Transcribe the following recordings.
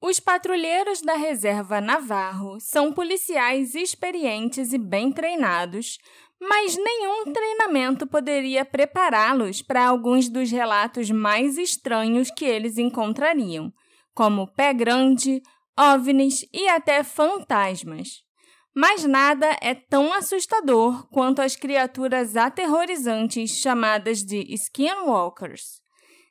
Os patrulheiros da Reserva Navarro são policiais experientes e bem treinados, mas nenhum treinamento poderia prepará-los para alguns dos relatos mais estranhos que eles encontrariam, como pé grande, ovnis e até fantasmas. Mas nada é tão assustador quanto as criaturas aterrorizantes chamadas de skinwalkers.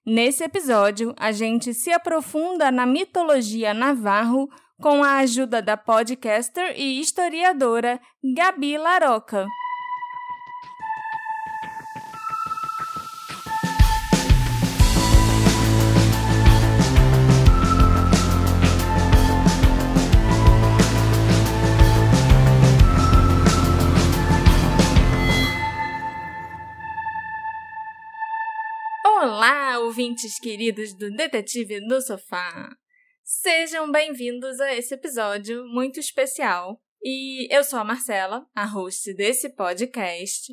Nesse episódio, a gente se aprofunda na mitologia navarro com a ajuda da podcaster e historiadora Gabi Laroca. Olá, ouvintes queridos do Detetive do Sofá! Sejam bem-vindos a esse episódio muito especial. E eu sou a Marcela, a host desse podcast.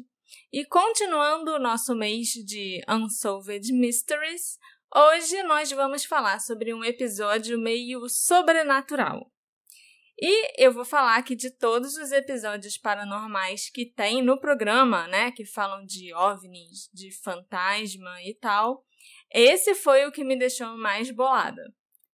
E continuando o nosso mês de Unsolved Mysteries, hoje nós vamos falar sobre um episódio meio sobrenatural. E eu vou falar aqui de todos os episódios paranormais que tem no programa, né? Que falam de OVNIs, de fantasma e tal. Esse foi o que me deixou mais bolada.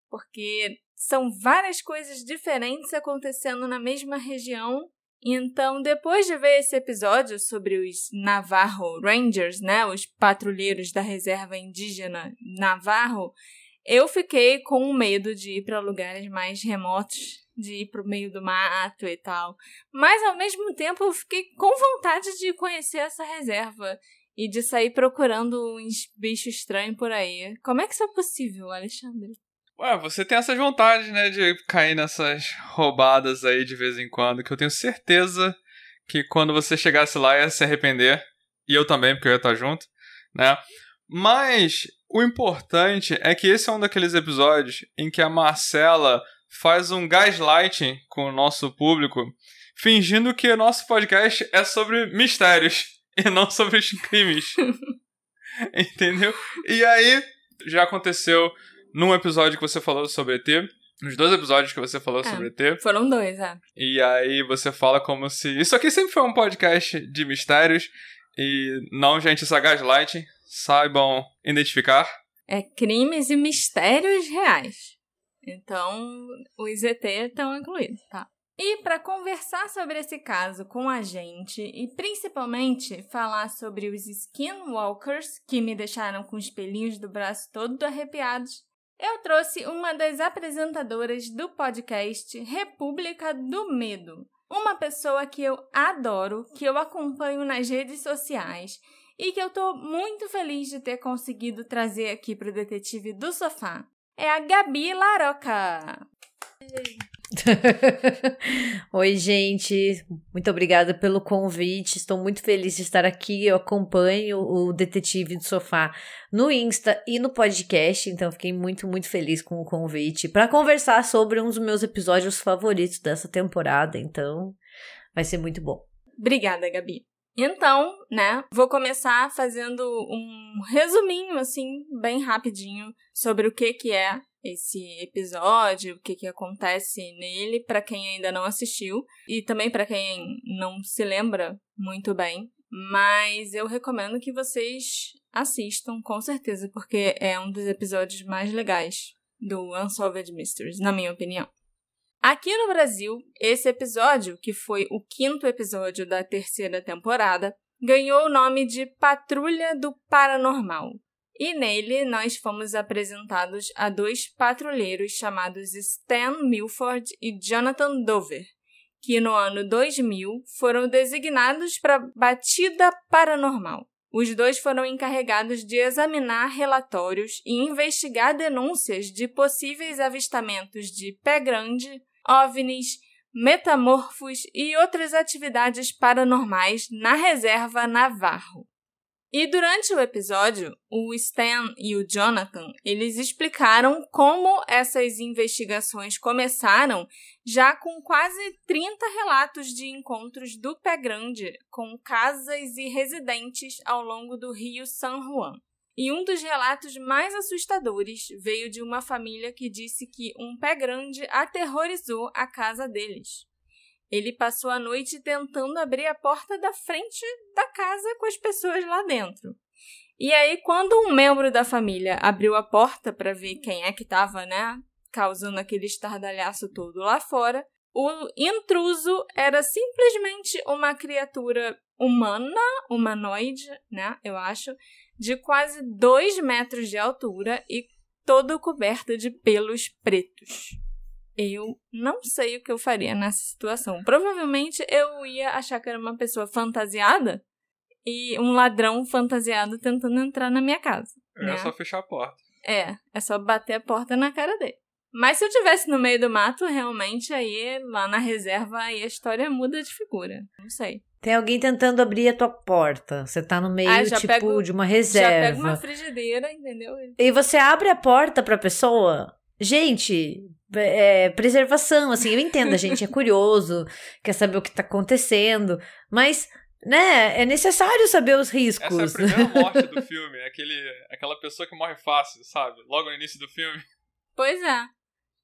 Porque são várias coisas diferentes acontecendo na mesma região. Então, depois de ver esse episódio sobre os Navarro Rangers, né, os patrulheiros da reserva indígena Navarro, eu fiquei com medo de ir para lugares mais remotos de ir pro meio do mato e tal. Mas ao mesmo tempo eu fiquei com vontade de conhecer essa reserva e de sair procurando uns bichos estranhos por aí. Como é que isso é possível, Alexandre? Ué, você tem essas vontades, né, de cair nessas roubadas aí de vez em quando, que eu tenho certeza que quando você chegasse lá ia se arrepender. E eu também, porque eu ia estar junto, né? Mas o importante é que esse é um daqueles episódios em que a Marcela faz um gaslighting com o nosso público, fingindo que o nosso podcast é sobre mistérios e não sobre os crimes. Entendeu? E aí, já aconteceu num episódio que você falou sobre ET, nos dois episódios que você falou é, sobre ET. Foram dois, é. E aí você fala como se. Isso aqui sempre foi um podcast de mistérios. E não, gente, isso é gaslighting. Saibam identificar. É crimes e mistérios reais. Então, os ET estão incluídos, tá? E para conversar sobre esse caso com a gente e principalmente falar sobre os skinwalkers que me deixaram com os pelinhos do braço todo arrepiados, eu trouxe uma das apresentadoras do podcast República do Medo, uma pessoa que eu adoro, que eu acompanho nas redes sociais e que eu estou muito feliz de ter conseguido trazer aqui para o Detetive do Sofá é a Gabi Laroca. Oi, gente. Muito obrigada pelo convite. Estou muito feliz de estar aqui. Eu acompanho o Detetive do Sofá no Insta e no podcast, então fiquei muito, muito feliz com o convite para conversar sobre um dos meus episódios favoritos dessa temporada. Então, vai ser muito bom. Obrigada, Gabi. Então, né, vou começar fazendo um resuminho, assim, bem rapidinho, sobre o que, que é esse episódio, o que, que acontece nele, para quem ainda não assistiu, e também para quem não se lembra muito bem. Mas eu recomendo que vocês assistam, com certeza, porque é um dos episódios mais legais do Unsolved Mysteries, na minha opinião. Aqui no Brasil, esse episódio, que foi o quinto episódio da terceira temporada, ganhou o nome de Patrulha do Paranormal. E nele nós fomos apresentados a dois patrulheiros chamados Stan Milford e Jonathan Dover, que no ano 2000 foram designados para batida paranormal. Os dois foram encarregados de examinar relatórios e investigar denúncias de possíveis avistamentos de pé grande, OVNIs, metamorfos e outras atividades paranormais na reserva Navarro. E durante o episódio, o Stan e o Jonathan, eles explicaram como essas investigações começaram, já com quase 30 relatos de encontros do Pé Grande com casas e residentes ao longo do rio San Juan. E um dos relatos mais assustadores veio de uma família que disse que um pé grande aterrorizou a casa deles. Ele passou a noite tentando abrir a porta da frente da casa com as pessoas lá dentro. E aí, quando um membro da família abriu a porta para ver quem é que estava, né, causando aquele estardalhaço todo lá fora, o intruso era simplesmente uma criatura humana, humanoide, né, eu acho, de quase dois metros de altura e todo coberto de pelos pretos. Eu não sei o que eu faria nessa situação. Provavelmente eu ia achar que era uma pessoa fantasiada e um ladrão fantasiado tentando entrar na minha casa. É né? só fechar a porta. É, é só bater a porta na cara dele. Mas se eu tivesse no meio do mato, realmente aí lá na reserva aí a história muda de figura. Não sei. Tem alguém tentando abrir a tua porta. Você tá no meio, Ah, já tipo, pego- de uma Já reserva. pega uma frigideira, entendeu? E você abre a porta pra pessoa. Gente, é, preservação, assim, eu entendo, a gente é curioso, quer saber o que tá acontecendo, mas, né, é necessário saber os riscos. Essa é a primeira morte do filme. é Aquele, aquela pessoa que morre fácil, sabe? Logo no início do filme. Pois é.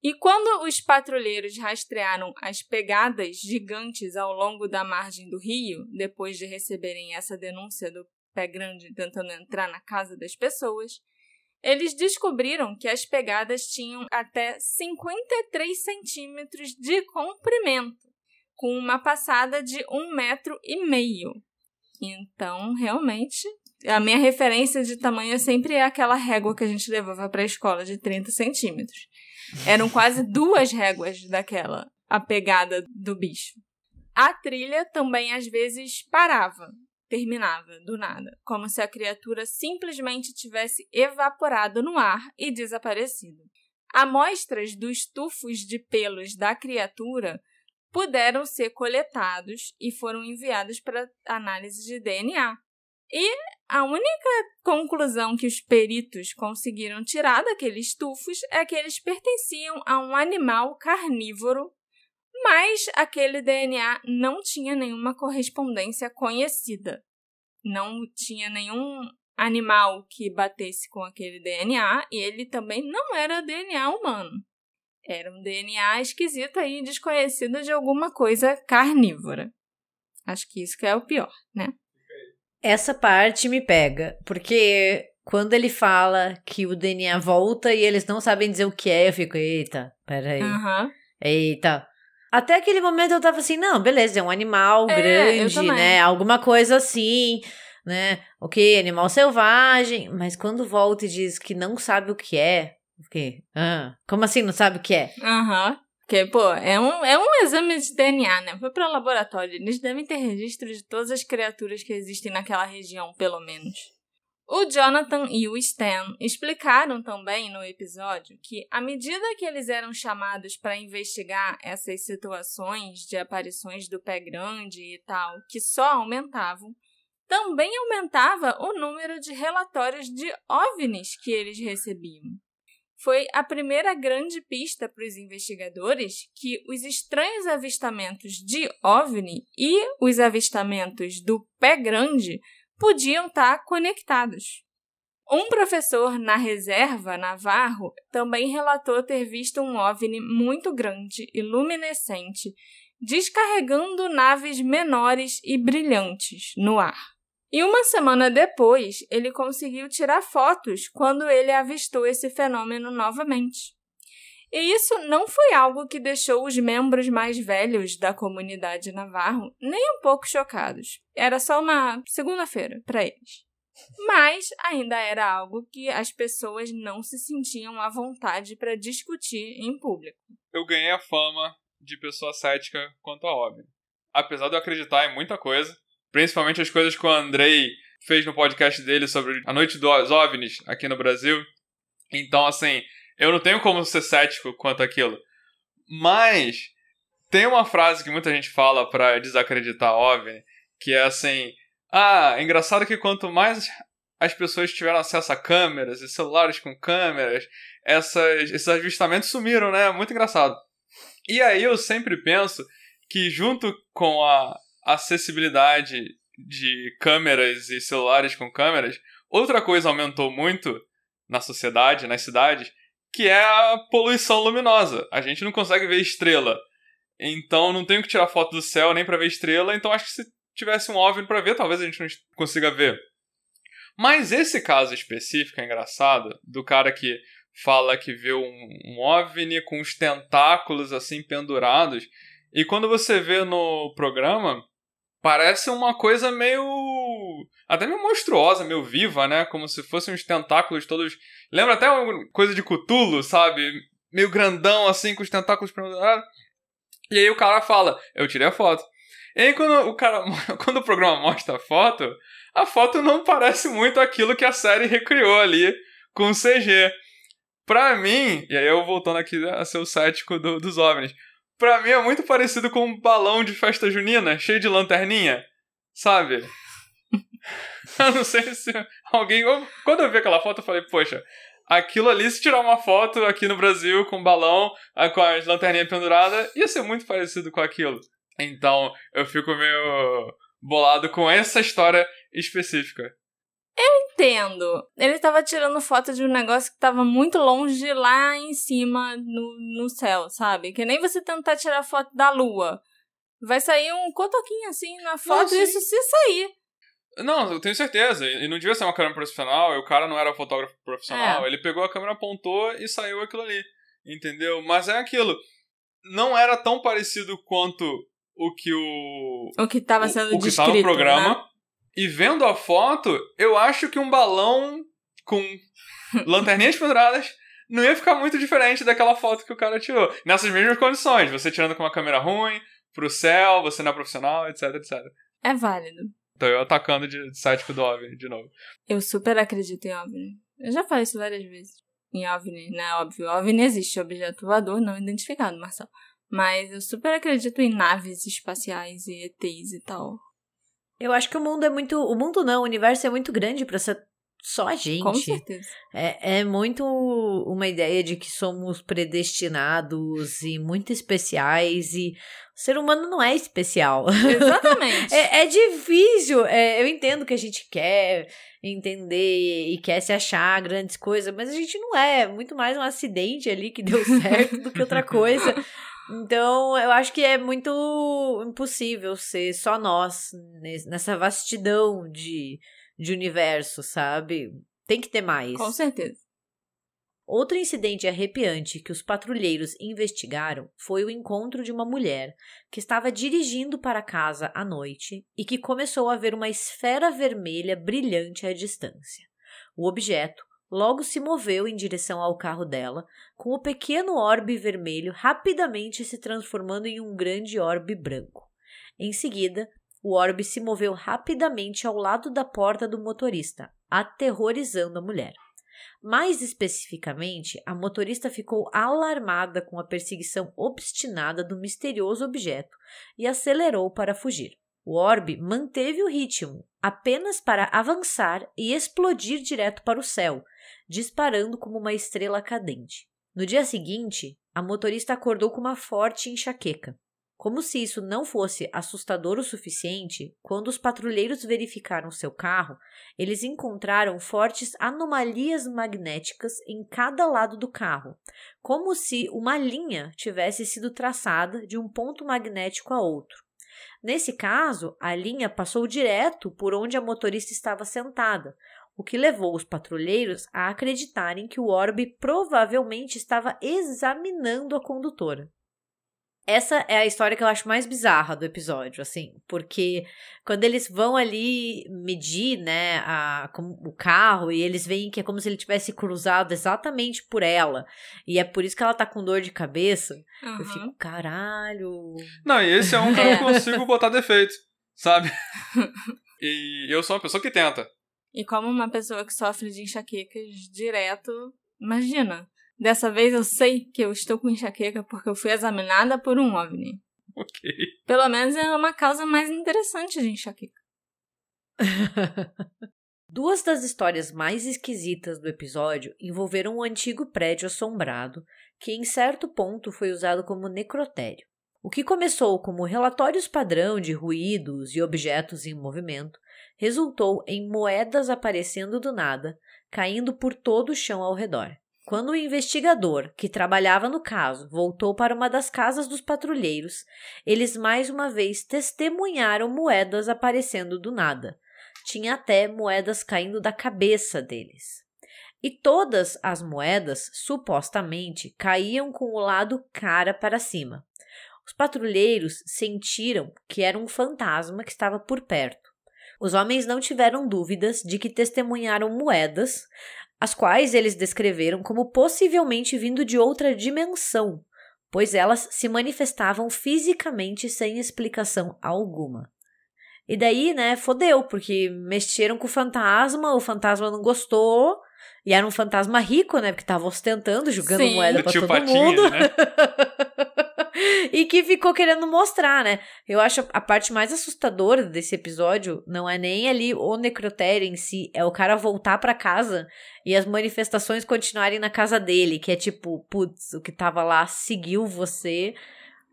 E quando os patrulheiros rastrearam as pegadas gigantes ao longo da margem do rio, depois de receberem essa denúncia do pé grande tentando entrar na casa das pessoas, eles descobriram que as pegadas tinham até 53 centímetros de comprimento, com uma passada de um metro e meio. Então, realmente, a minha referência de tamanho sempre é aquela régua que a gente levava para a escola de 30 centímetros. Eram quase duas réguas daquela, a pegada do bicho. A trilha também às vezes parava, terminava do nada, como se a criatura simplesmente tivesse evaporado no ar e desaparecido. Amostras dos tufos de pelos da criatura puderam ser coletados e foram enviados para análise de DNA. E a única conclusão que os peritos conseguiram tirar daqueles tufos é que eles pertenciam a um animal carnívoro, mas aquele DNA não tinha nenhuma correspondência conhecida. Não tinha nenhum animal que batesse com aquele DNA e ele também não era DNA humano. Era um DNA esquisito aí, desconhecido de alguma coisa carnívora. Acho que isso que é o pior, né? Essa parte me pega, porque quando ele fala que o DNA volta e eles não sabem dizer o que é, eu fico, eita, peraí, Aham. eita. Até aquele momento eu tava assim, não, beleza, é um animal É, grande, né? Alguma coisa assim, né? Ok, animal selvagem. Mas quando volta e diz que não sabe o que é, o quê? Ah, como assim não sabe o que é? Aham. Porque, pô, é um, é um exame de DNA, né? Foi para laboratório. Eles devem ter registro de todas as criaturas que existem naquela região, pelo menos. O Jonathan e o Stan explicaram também no episódio que, à medida que eles eram chamados para investigar essas situações de aparições do pé grande e tal, que só aumentavam, também aumentava o número de relatórios de OVNIs que eles recebiam foi a primeira grande pista para os investigadores que os estranhos avistamentos de OVNI e os avistamentos do pé grande podiam estar conectados. Um professor na reserva Navarro também relatou ter visto um OVNI muito grande e luminescente descarregando naves menores e brilhantes no ar. E uma semana depois, ele conseguiu tirar fotos quando ele avistou esse fenômeno novamente. E isso não foi algo que deixou os membros mais velhos da comunidade Navarro nem um pouco chocados. Era só uma segunda-feira para eles. Mas ainda era algo que as pessoas não se sentiam à vontade para discutir em público. Eu ganhei a fama de pessoa cética quanto a OVNI. Apesar de eu acreditar em muita coisa, principalmente as coisas que o Andrei fez no podcast dele sobre a noite dos OVNIs aqui no Brasil. Então, assim, eu não tenho como ser cético quanto aquilo. Mas tem uma frase que muita gente fala pra desacreditar OVNI, que é assim: "Ah, é engraçado que quanto mais as pessoas tiveram acesso a câmeras e celulares com câmeras, essas, esses avistamentos sumiram, né? Muito engraçado. E aí eu sempre penso que junto com a acessibilidade de câmeras e celulares com câmeras, Outra coisa aumentou muito na sociedade, nas cidades, que é a poluição luminosa. A gente não consegue ver estrela. Então não tenho que tirar foto do céu nem para ver estrela, então acho que se tivesse um OVNI para ver, talvez a gente não consiga ver. Mas esse caso específico é engraçado, do cara que fala que viu um, um OVNI com os tentáculos assim pendurados, e quando você vê no programa, parece uma coisa meio. até meio monstruosa, meio viva, né? Como se fossem uns tentáculos todos. Lembra até uma coisa de Cthulhu, sabe? Meio grandão assim, com os tentáculos pendurados. E aí o cara fala: Eu tirei a foto. E aí quando o cara. quando o programa mostra a foto, a foto não parece muito aquilo que a série recriou ali com CG. Pra mim, e aí eu voltando aqui a ser o cético do, dos OVNIs, pra mim é muito parecido com um balão de festa junina, cheio de lanterninha, sabe? eu não sei se alguém... Quando eu vi aquela foto, eu falei, poxa, aquilo ali, se tirar uma foto aqui no Brasil com um balão, ah, com as lanterninhas penduradas, ia ser muito parecido com aquilo. Então, eu fico meio bolado com essa história específica. Eu entendo. Ele tava tirando foto de um negócio que tava muito longe lá em cima no, no céu, sabe? Que nem você tentar tirar foto da lua. Vai sair um cotoquinho assim na foto, isso se sair. Não, eu tenho certeza. E não devia ser uma câmera profissional, o cara não era fotógrafo profissional. É. Ele pegou a câmera, apontou e saiu aquilo ali. Entendeu? Mas é aquilo. Não era tão parecido quanto o que o. O que estava sendo o, o que descrito, tá no programa. Né? E vendo a foto, eu acho que um balão com lanterninhas penduradas não ia ficar muito diferente daquela foto que o cara tirou. Nessas mesmas condições, você tirando com uma câmera ruim, pro céu, você não é profissional, etc, etc. É válido. Então eu atacando de, de cético do OVNI de novo. Eu super acredito em OVNI. Eu já falei isso várias vezes. Em OVNI, né? Óbvio, OVNI existe, objeto voador não identificado, Marcelo. Mas eu super acredito em naves espaciais e ETs e tal. Eu acho que o mundo é muito. O mundo não, o universo é muito grande para ser só a gente. Com certeza. É, é muito uma ideia de que somos predestinados e muito especiais e o ser humano não é especial. Exatamente. é, é, difícil. É, eu entendo que a gente quer entender e quer se achar grandes coisas, mas a gente não é. é muito mais um acidente ali que deu certo do que outra coisa. Então, eu acho que é muito impossível ser só nós nessa vastidão de, de universo, sabe? Tem que ter mais. Com certeza. Outro incidente arrepiante que os patrulheiros investigaram foi o encontro de uma mulher que estava dirigindo para casa à noite e que começou a ver uma esfera vermelha brilhante à distância. O objeto logo se moveu em direção ao carro dela, com o pequeno orbe vermelho rapidamente se transformando em um grande orbe branco. Em seguida, o orbe se moveu rapidamente ao lado da porta do motorista, aterrorizando a mulher. Mais especificamente, a motorista ficou alarmada com a perseguição obstinada do misterioso objeto e acelerou para fugir. O orbe manteve o ritmo, apenas para avançar e explodir direto para o céu, disparando como uma estrela cadente. No dia seguinte, a motorista acordou com uma forte enxaqueca. Como se isso não fosse assustador o suficiente, quando os patrulheiros verificaram seu carro, eles encontraram fortes anomalias magnéticas em cada lado do carro, como se uma linha tivesse sido traçada de um ponto magnético a outro. Nesse caso, a linha passou direto por onde a motorista estava sentada, o que levou os patrulheiros a acreditarem que o orbe provavelmente estava examinando a condutora. Essa é a história que eu acho mais bizarra do episódio, assim, porque quando eles vão ali medir, né, a, o carro e eles veem que é como se ele tivesse cruzado exatamente por ela, e é por isso que ela tá com dor de cabeça, uhum. eu fico, caralho. Não, e esse é um que eu não consigo botar defeito, sabe? e eu sou uma pessoa que tenta. E como uma pessoa que sofre de enxaquecas direto, imagina. Dessa vez eu sei que eu estou com enxaqueca porque eu fui examinada por um OVNI. Ok. Pelo menos é uma causa mais interessante de enxaqueca. Duas das histórias mais esquisitas do episódio envolveram um antigo prédio assombrado que, em certo ponto, foi usado como necrotério. O que começou como relatórios padrão de ruídos e objetos em movimento resultou em moedas aparecendo do nada, caindo por todo o chão ao redor. Quando o investigador, que trabalhava no caso, voltou para uma das casas dos patrulheiros, eles mais uma vez testemunharam moedas aparecendo do nada. Tinha até moedas caindo da cabeça deles. E todas as moedas, supostamente, caíam com o lado cara para cima. Os patrulheiros sentiram que era um fantasma que estava por perto. Os homens não tiveram dúvidas de que testemunharam moedas, as quais eles descreveram como possivelmente vindo de outra dimensão, pois elas se manifestavam fisicamente sem explicação alguma. E daí, né, fodeu, porque mexeram com o fantasma, o fantasma não gostou, e era um fantasma rico, né, porque tava ostentando, jogando Sim. moeda pra todo Patinhas, mundo. né? e que ficou querendo mostrar, né? Eu acho a parte mais assustadora desse episódio não é nem ali o necrotério em si, é o cara voltar pra casa e as manifestações continuarem na casa dele, que é tipo, putz, o que tava lá seguiu você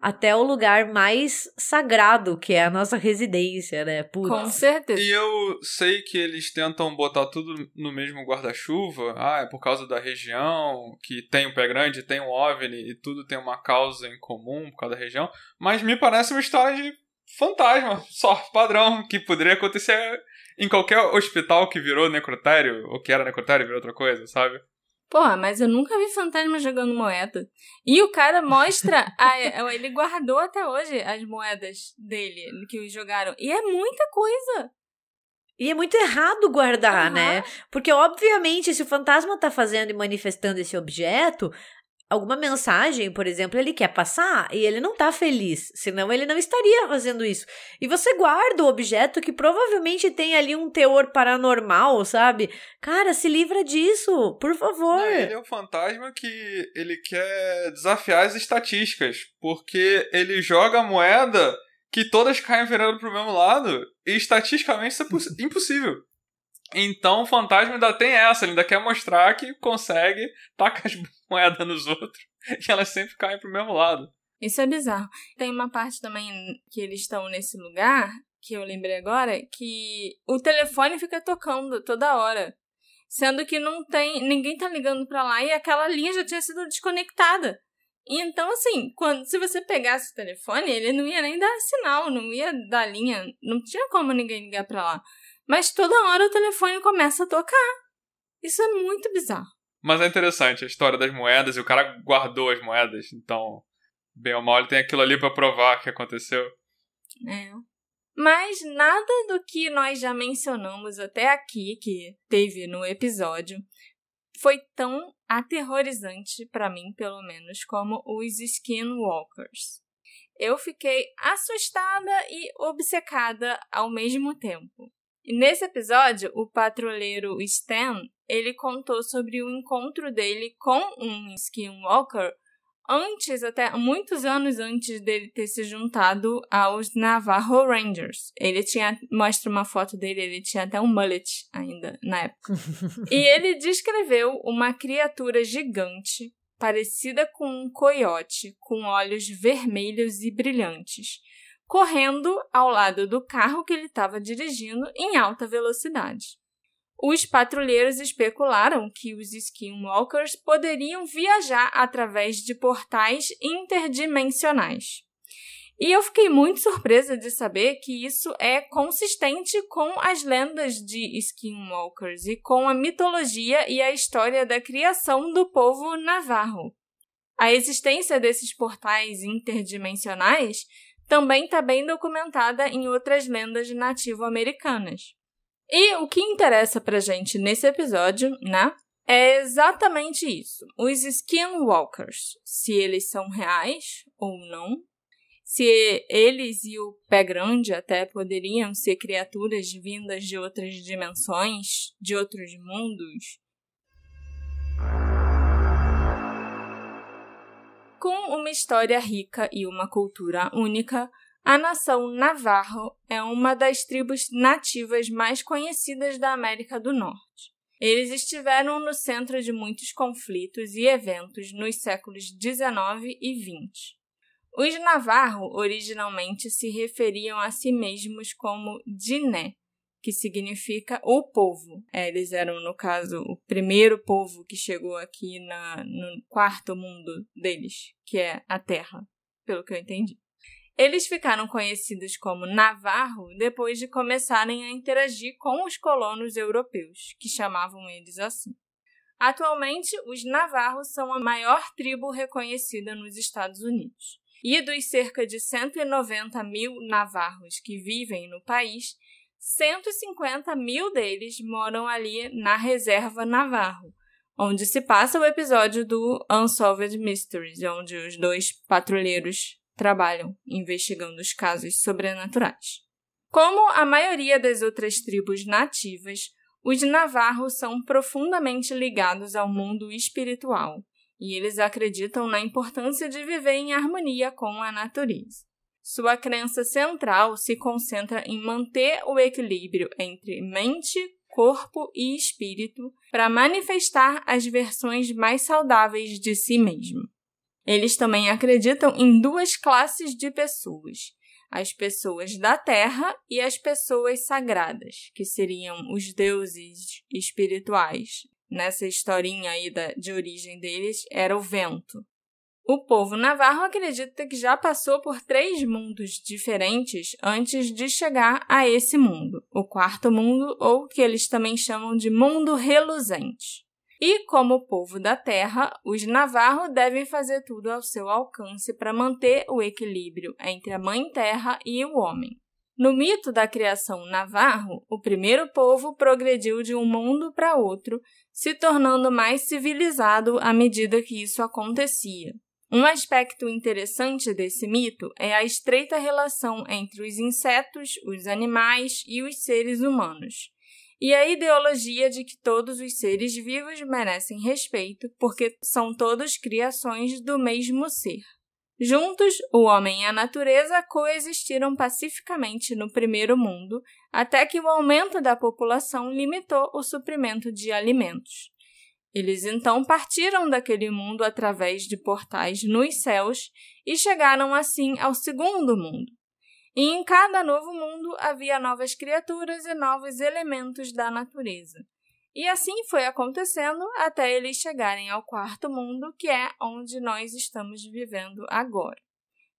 até o lugar mais sagrado, que é a nossa residência, né? Putz. Com certeza. E eu sei que eles tentam botar tudo no mesmo guarda-chuva. Ah, é por causa da região, que tem o pé grande, tem o OVNI e tudo tem uma causa em comum por causa da região. Mas me parece uma história de fantasma, só padrão, que poderia acontecer em qualquer hospital que virou necrotério, ou que era necrotério e virou outra coisa, sabe? Porra, mas eu nunca vi fantasma jogando moeda. E o cara mostra. a, ele guardou até hoje as moedas dele que jogaram. E é muita coisa. E é muito errado guardar, Aham. né? Porque, obviamente, se o fantasma tá fazendo e manifestando esse objeto, alguma mensagem, por exemplo, ele quer passar e ele não tá feliz. Senão ele não estaria fazendo isso. E você guarda o objeto que provavelmente tem ali um teor paranormal, sabe? Cara, se livra disso, por favor. Ele é o fantasma que ele quer desafiar as estatísticas, porque ele joga a moeda que todas caem virando pro mesmo lado, e estatisticamente isso é poss- impossível. Então o fantasma ainda tem essa, ele ainda quer mostrar que consegue tacar as moedas nos outros, e elas sempre caem pro mesmo lado. Isso é bizarro. Tem uma parte também que eles estão nesse lugar, que eu lembrei agora, que o telefone fica tocando toda hora. Sendo que não tem. ninguém tá ligando pra lá e aquela linha já tinha sido desconectada. Então, assim, quando, se você pegasse o telefone, ele não ia nem dar sinal, não ia dar linha, não tinha como ninguém ligar pra lá. Mas toda hora o telefone começa a tocar. Isso é muito bizarro. Mas é interessante a história das moedas, e o cara guardou as moedas, então, bem ou mal, ele tem aquilo ali pra provar que aconteceu. É. Mas nada do que nós já mencionamos até aqui, que teve no episódio, foi tão aterrorizante pra mim, pelo menos, como os Skinwalkers. Eu fiquei assustada e obcecada ao mesmo tempo. E nesse episódio, o patrulheiro Stan, ele contou sobre o encontro dele com um Skinwalker antes, até muitos anos antes dele ter se juntado aos Navajo Rangers. Ele tinha, mostra uma foto dele, ele tinha até um mullet ainda na época. e ele descreveu uma criatura gigante, parecida com um coiote, com olhos vermelhos e brilhantes, correndo ao lado do carro que ele estava dirigindo em alta velocidade. Os patrulheiros especularam que os skinwalkers poderiam viajar através de portais interdimensionais. E eu fiquei muito surpresa de saber que isso é consistente com as lendas de skinwalkers e com a mitologia e a história da criação do povo navarro. A existência desses portais interdimensionais também está bem documentada em outras lendas nativo-americanas. E o que interessa pra gente nesse episódio, né? É exatamente isso. Os skinwalkers, se eles são reais ou não, se eles e o pé grande até poderiam ser criaturas vindas de outras dimensões, de outros mundos. Com uma história rica e uma cultura única, a nação Navarro é uma das tribos nativas mais conhecidas da América do Norte. Eles estiveram no centro de muitos conflitos e eventos nos séculos XIX e XX. Os Navarro originalmente se referiam a si mesmos como Diné, que significa o povo. É, eles eram, no caso, o primeiro povo que chegou aqui na, no quarto mundo deles, que é a Terra, pelo que eu entendi. Eles ficaram conhecidos como Navarro depois de começarem a interagir com os colonos europeus, que chamavam eles assim. Atualmente, os Navarros são a maior tribo reconhecida nos Estados Unidos. E dos cerca de 190 mil navarros que vivem no país, 150 mil deles moram ali na Reserva Navarro, onde se passa o episódio do Unsolved Mysteries, onde os dois patrulheiros trabalham investigando os casos sobrenaturais. Como a maioria das outras tribos nativas, os navarros são profundamente ligados ao mundo espiritual e eles acreditam na importância de viver em harmonia com a natureza. Sua crença central se concentra em manter o equilíbrio entre mente, corpo e espírito para manifestar as versões mais saudáveis de si mesmo. Eles também acreditam em duas classes de pessoas: as pessoas da terra e as pessoas sagradas, que seriam os deuses espirituais. Nessa historinha aí da, de origem deles, era o vento. O povo navarro acredita que já passou por três mundos diferentes antes de chegar a esse mundo, o quarto mundo, ou que eles também chamam de mundo reluzente. E, como povo da terra, os navarros devem fazer tudo ao seu alcance para manter o equilíbrio entre a Mãe Terra e o homem. No mito da criação navarro, o primeiro povo progrediu de um mundo para outro, se tornando mais civilizado à medida que isso acontecia. Um aspecto interessante desse mito é a estreita relação entre os insetos, os animais e os seres humanos e a ideologia de que todos os seres vivos merecem respeito porque são todos criações do mesmo ser. Juntos, o homem e a natureza coexistiram pacificamente no primeiro mundo, até que o aumento da população limitou o suprimento de alimentos. Eles então partiram daquele mundo através de portais nos céus e chegaram assim ao segundo mundo, e em cada novo mundo havia novas criaturas e novos elementos da natureza. E assim foi acontecendo até eles chegarem ao quarto mundo, que é onde nós estamos vivendo agora.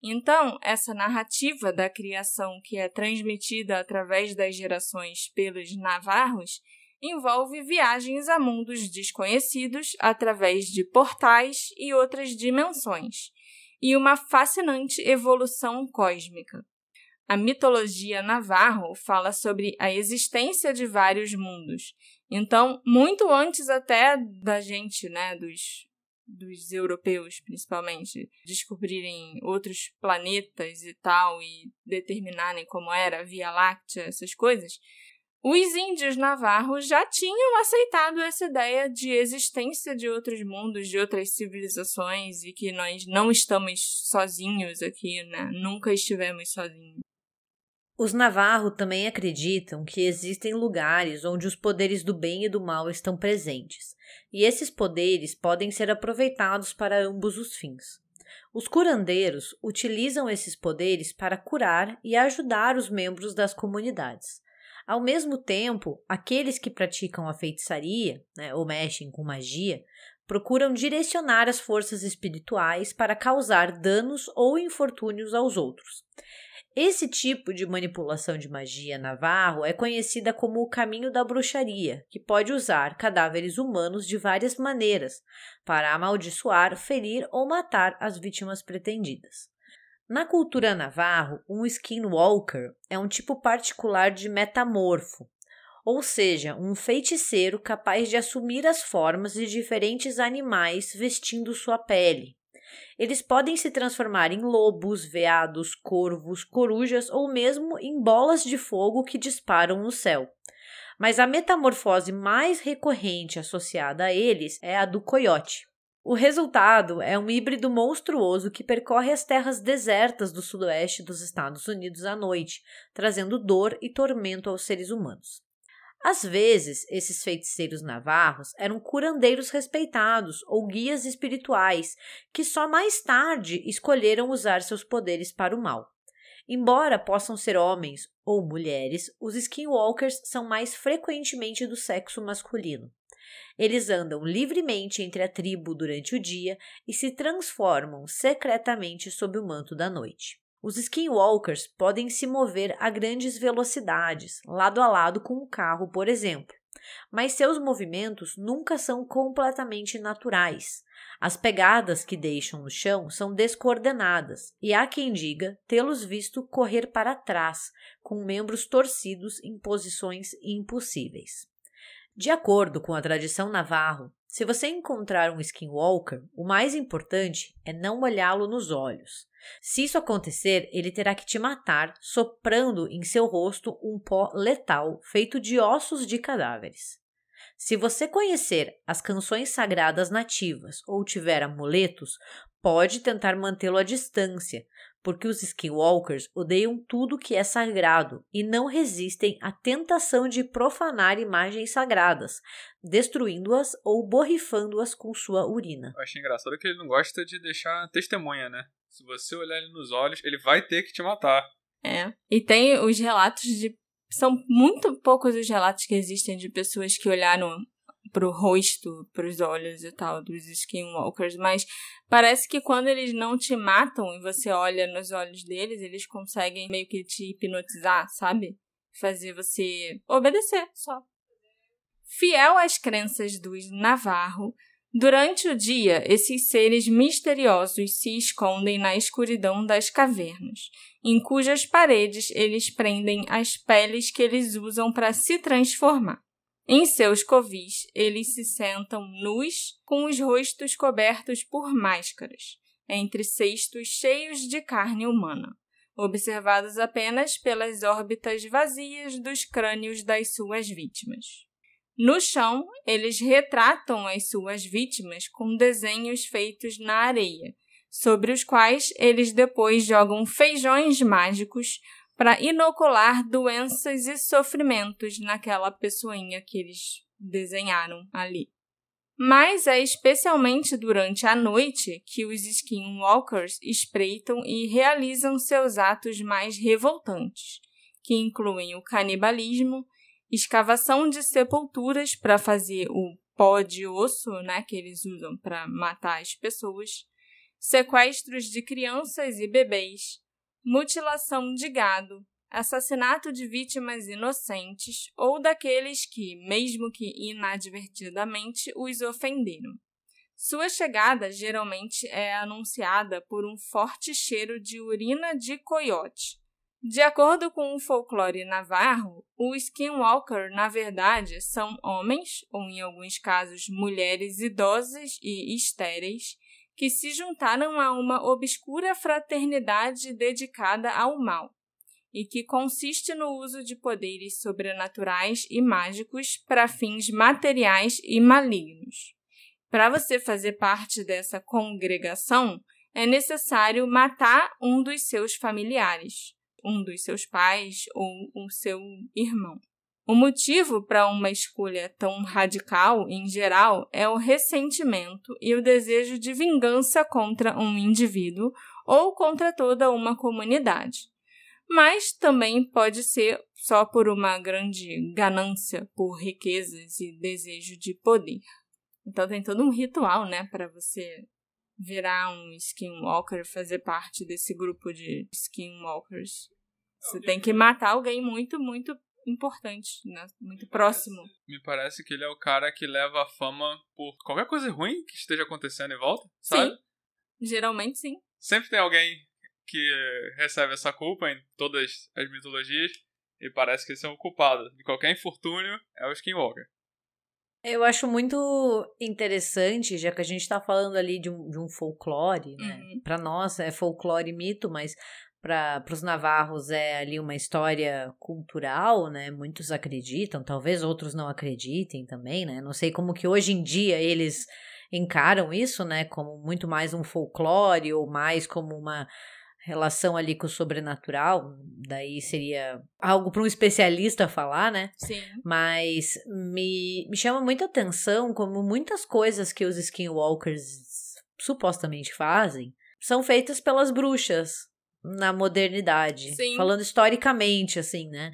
Então, essa narrativa da criação que é transmitida através das gerações pelos navarros envolve viagens a mundos desconhecidos através de portais e outras dimensões, e uma fascinante evolução cósmica. A mitologia navarro fala sobre a existência de vários mundos. Então, muito antes até da gente, né, dos, dos europeus principalmente, descobrirem outros planetas e tal e determinarem como era a Via Láctea, essas coisas, os índios navarros já tinham aceitado essa ideia de existência de outros mundos, de outras civilizações e que nós não estamos sozinhos aqui, né? Nunca estivemos sozinhos. Os Navarro também acreditam que existem lugares onde os poderes do bem e do mal estão presentes, e esses poderes podem ser aproveitados para ambos os fins. Os curandeiros utilizam esses poderes para curar e ajudar os membros das comunidades. Ao mesmo tempo, aqueles que praticam a feitiçaria, né, ou mexem com magia, procuram direcionar as forças espirituais para causar danos ou infortúnios aos outros. Esse tipo de manipulação de magia navarro é conhecida como o caminho da bruxaria, que pode usar cadáveres humanos de várias maneiras para amaldiçoar, ferir ou matar as vítimas pretendidas. Na cultura navarro, um skinwalker é um tipo particular de metamorfo, ou seja, um feiticeiro capaz de assumir as formas de diferentes animais vestindo sua pele, eles podem se transformar em lobos, veados, corvos, corujas ou mesmo em bolas de fogo que disparam no céu. Mas a metamorfose mais recorrente associada a eles é a do coiote. O resultado é um híbrido monstruoso que percorre as terras desertas do sudoeste dos Estados Unidos à noite, trazendo dor e tormento aos seres humanos. Às vezes, esses feiticeiros navarros eram curandeiros respeitados ou guias espirituais que só mais tarde escolheram usar seus poderes para o mal. Embora possam ser homens ou mulheres, os skinwalkers são mais frequentemente do sexo masculino. Eles andam livremente entre a tribo durante o dia e se transformam secretamente sob o manto da noite. Os skinwalkers podem se mover a grandes velocidades, lado a lado com um carro, por exemplo, mas seus movimentos nunca são completamente naturais. As pegadas que deixam no chão são descoordenadas e há quem diga tê-los visto correr para trás, com membros torcidos em posições impossíveis. De acordo com a tradição navarro, se você encontrar um skinwalker, o mais importante é não olhá-lo nos olhos. Se isso acontecer, ele terá que te matar, soprando em seu rosto um pó letal feito de ossos de cadáveres. Se você conhecer as canções sagradas nativas ou tiver amuletos, pode tentar mantê-lo à distância, porque os skinwalkers odeiam tudo que é sagrado e não resistem à tentação de profanar imagens sagradas, destruindo-as ou borrifando-as com sua urina. Eu achei engraçado que ele não gosta de deixar testemunha, né? Se você olhar ele nos olhos, ele vai ter que te matar. É. E tem os relatos de. São muito poucos os relatos que existem de pessoas que olharam pro rosto, pros olhos e tal dos skinwalkers, mas parece que quando eles não te matam e você olha nos olhos deles, eles conseguem meio que te hipnotizar, sabe? Fazer você obedecer só. Fiel às crenças dos Navarro, Durante o dia, esses seres misteriosos se escondem na escuridão das cavernas, em cujas paredes eles prendem as peles que eles usam para se transformar. Em seus covis, eles se sentam nus, com os rostos cobertos por máscaras, entre cestos cheios de carne humana, observados apenas pelas órbitas vazias dos crânios das suas vítimas. No chão, eles retratam as suas vítimas com desenhos feitos na areia, sobre os quais eles depois jogam feijões mágicos para inocular doenças e sofrimentos naquela pessoinha que eles desenharam ali. Mas é especialmente durante a noite que os skinwalkers espreitam e realizam seus atos mais revoltantes, que incluem o canibalismo, escavação de sepulturas para fazer o pó de osso, né, que eles usam para matar as pessoas, sequestros de crianças e bebês, mutilação de gado, assassinato de vítimas inocentes ou daqueles que, mesmo que inadvertidamente, os ofenderam. Sua chegada geralmente é anunciada por um forte cheiro de urina de coiote, de acordo com o folclore navarro, os skinwalker, na verdade, são homens, ou em alguns casos mulheres idosas e estéreis, que se juntaram a uma obscura fraternidade dedicada ao mal, e que consiste no uso de poderes sobrenaturais e mágicos para fins materiais e malignos. Para você fazer parte dessa congregação, é necessário matar um dos seus familiares um dos seus pais ou o seu irmão. O motivo para uma escolha tão radical, em geral, é o ressentimento e o desejo de vingança contra um indivíduo ou contra toda uma comunidade. Mas também pode ser só por uma grande ganância por riquezas e desejo de poder. Então tem todo um ritual, né, para você virar um skinwalker, fazer parte desse grupo de skinwalkers. Você tem que matar alguém muito, muito importante, né? Muito próximo. Me parece que ele é o cara que leva a fama por qualquer coisa ruim que esteja acontecendo em volta, sabe? Sim. Geralmente sim. Sempre tem alguém que recebe essa culpa em todas as mitologias e parece que esse é o culpado de qualquer infortúnio é o Skinwalker. Eu acho muito interessante, já que a gente está falando ali de um, de um folclore, né? Uhum. Para nós é folclore e mito, mas para os navarros é ali uma história cultural, né? Muitos acreditam, talvez outros não acreditem também, né? Não sei como que hoje em dia eles encaram isso, né? Como muito mais um folclore ou mais como uma relação ali com o sobrenatural, daí seria algo para um especialista falar, né? Sim. Mas me, me chama muita atenção como muitas coisas que os skinwalkers supostamente fazem são feitas pelas bruxas, na modernidade. Sim. Falando historicamente, assim, né?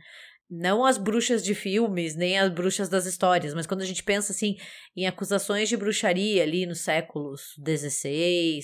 Não as bruxas de filmes, nem as bruxas das histórias, mas quando a gente pensa, assim, em acusações de bruxaria ali nos séculos XVI,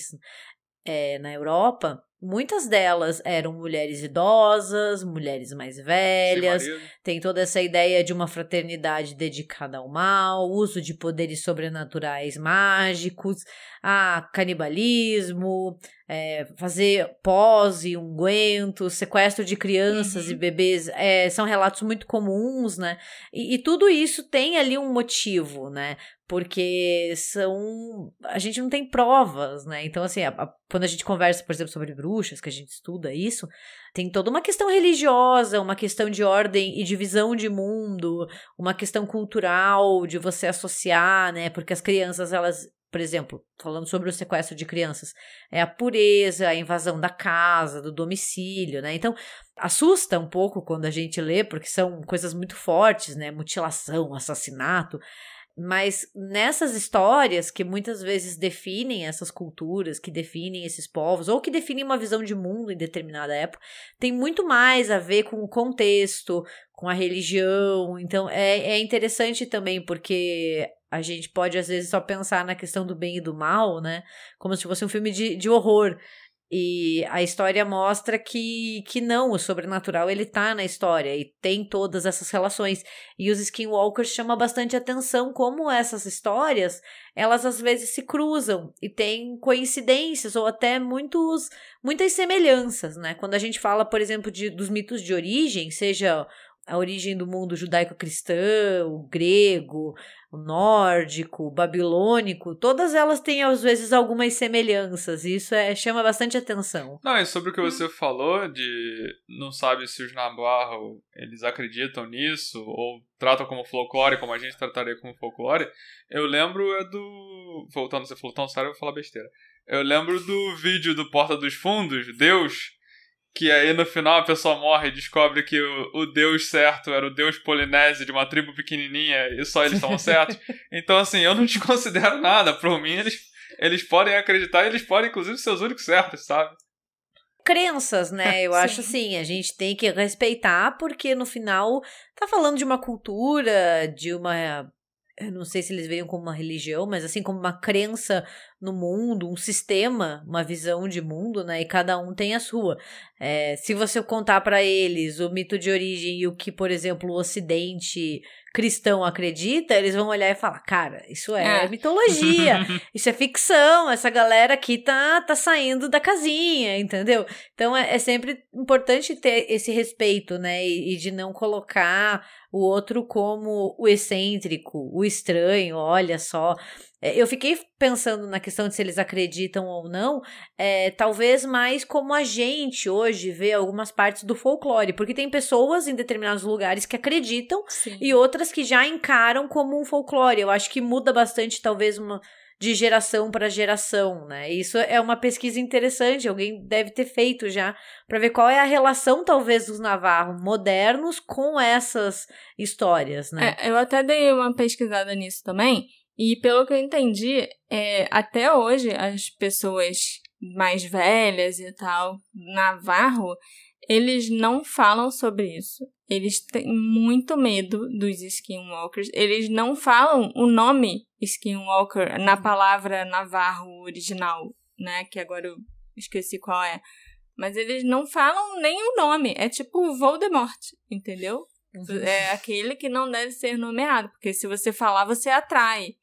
é, na Europa, muitas delas eram mulheres idosas, mulheres mais velhas, tem toda essa ideia de uma fraternidade dedicada ao mal, uso de poderes sobrenaturais mágicos, a canibalismo, é, fazer pose, ungüento, sequestro de crianças Uhum. e bebês, é, são relatos muito comuns, né? E, e tudo isso tem ali um motivo, né? Porque são. A gente não tem provas, né? Então, assim, a- a- quando a gente conversa, por exemplo, sobre bruxas, que a gente estuda isso, tem toda uma questão religiosa, uma questão de ordem e de visão de mundo, uma questão cultural de você associar, né? Porque as crianças, elas, por exemplo, falando sobre o sequestro de crianças, é a pureza, a invasão da casa, do domicílio, né? Então, assusta um pouco quando a gente lê, porque são coisas muito fortes, né? Mutilação, assassinato. Mas nessas histórias que muitas vezes definem essas culturas, que definem esses povos, ou que definem uma visão de mundo em determinada época, tem muito mais a ver com o contexto, com a religião. Então é, é interessante também, porque a gente pode às vezes só pensar na questão do bem e do mal, né? Como se fosse um filme de, de horror. E a história mostra que, que não, o sobrenatural ele tá na história e tem todas essas relações. E os Skinwalkers chama bastante atenção como essas histórias, elas às vezes se cruzam e tem coincidências ou até muitos, muitas semelhanças, né? Quando a gente fala, por exemplo, de, dos mitos de origem, seja a origem do mundo judaico-cristão, o grego, o nórdico, o babilônico, todas elas têm às vezes algumas semelhanças, e isso é, chama bastante atenção. Não, e sobre o que você falou de não sabe se os Navarro eles acreditam nisso ou tratam como folclore, como a gente trataria como folclore, eu lembro é do. Voltando, você falou tão sério, eu vou falar besteira. Eu lembro do vídeo do Porta dos Fundos, Deus, que aí no final a pessoa morre e descobre que o, o Deus certo era o Deus polinésio de uma tribo pequenininha e só eles estavam certos. Então, assim, eu não desconsidero nada. Por mim, eles, eles podem acreditar e eles podem, inclusive, ser os únicos certos, sabe? Crenças, né? Eu Sim. acho assim, a gente tem que respeitar, porque no final tá falando de uma cultura, de uma. Eu não sei se eles veem como uma religião, mas assim como uma crença no mundo, um sistema, uma visão de mundo, né? E cada um tem a sua. É, se você contar para eles o mito de origem e o que, por exemplo, o Ocidente cristão acredita, eles vão olhar e falar: cara, isso é, É. mitologia, isso é ficção, essa galera aqui tá, tá saindo da casinha, entendeu? Então é, é sempre importante ter esse respeito, né? E, e de não colocar o outro como o excêntrico, o estranho, olha só. É, Eu fiquei pensando na questão de se eles acreditam ou não, é, talvez mais como a gente hoje vê algumas partes do folclore, porque tem pessoas em determinados lugares que acreditam Sim. e outras que já encaram como um folclore. Eu acho que muda bastante, talvez, uma, de geração para geração, né? Isso é uma pesquisa interessante, alguém deve ter feito já, para ver qual é a relação, talvez, dos Navarro modernos com essas histórias, né? É, eu até dei uma pesquisada nisso também, e pelo que eu entendi, é, até hoje as pessoas mais velhas e tal, Navarro, eles não falam sobre isso. Eles têm muito medo dos skinwalkers. Eles não falam o nome skinwalker na palavra Navarro original, né? Que agora eu esqueci qual é. Mas eles não falam nem o nome. É tipo Voldemort, entendeu? Uhum. É aquele que não deve ser nomeado, porque se você falar, você atrai.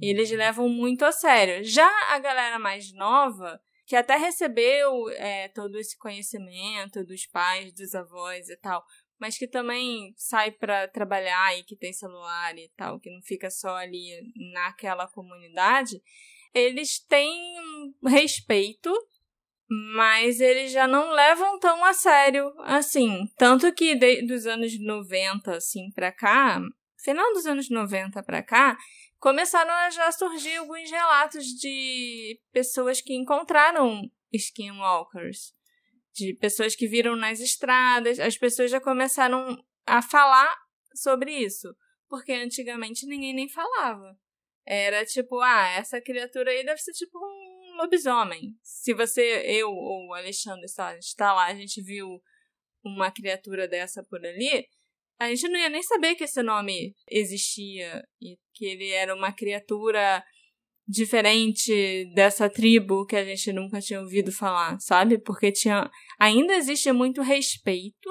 Eles levam muito a sério. Já a galera mais nova, que até recebeu é, todo esse conhecimento dos pais, dos avós e tal, mas que também sai para trabalhar e que tem celular e tal, que não fica só ali naquela comunidade, eles têm respeito, mas eles já não levam tão a sério assim. Tanto que de, dos anos 90 assim para cá, final dos anos 90 para cá, começaram a já surgir alguns relatos de pessoas que encontraram skinwalkers, de pessoas que viram nas estradas, as pessoas já começaram a falar sobre isso, porque antigamente ninguém nem falava. Era tipo, ah, essa criatura aí deve ser tipo um lobisomem. Se você, eu ou o Alexandre está lá, a gente viu uma criatura dessa por ali, a gente não ia nem saber que esse nome existia e que ele era uma criatura diferente dessa tribo que a gente nunca tinha ouvido falar, sabe? Porque tinha ainda existe muito respeito,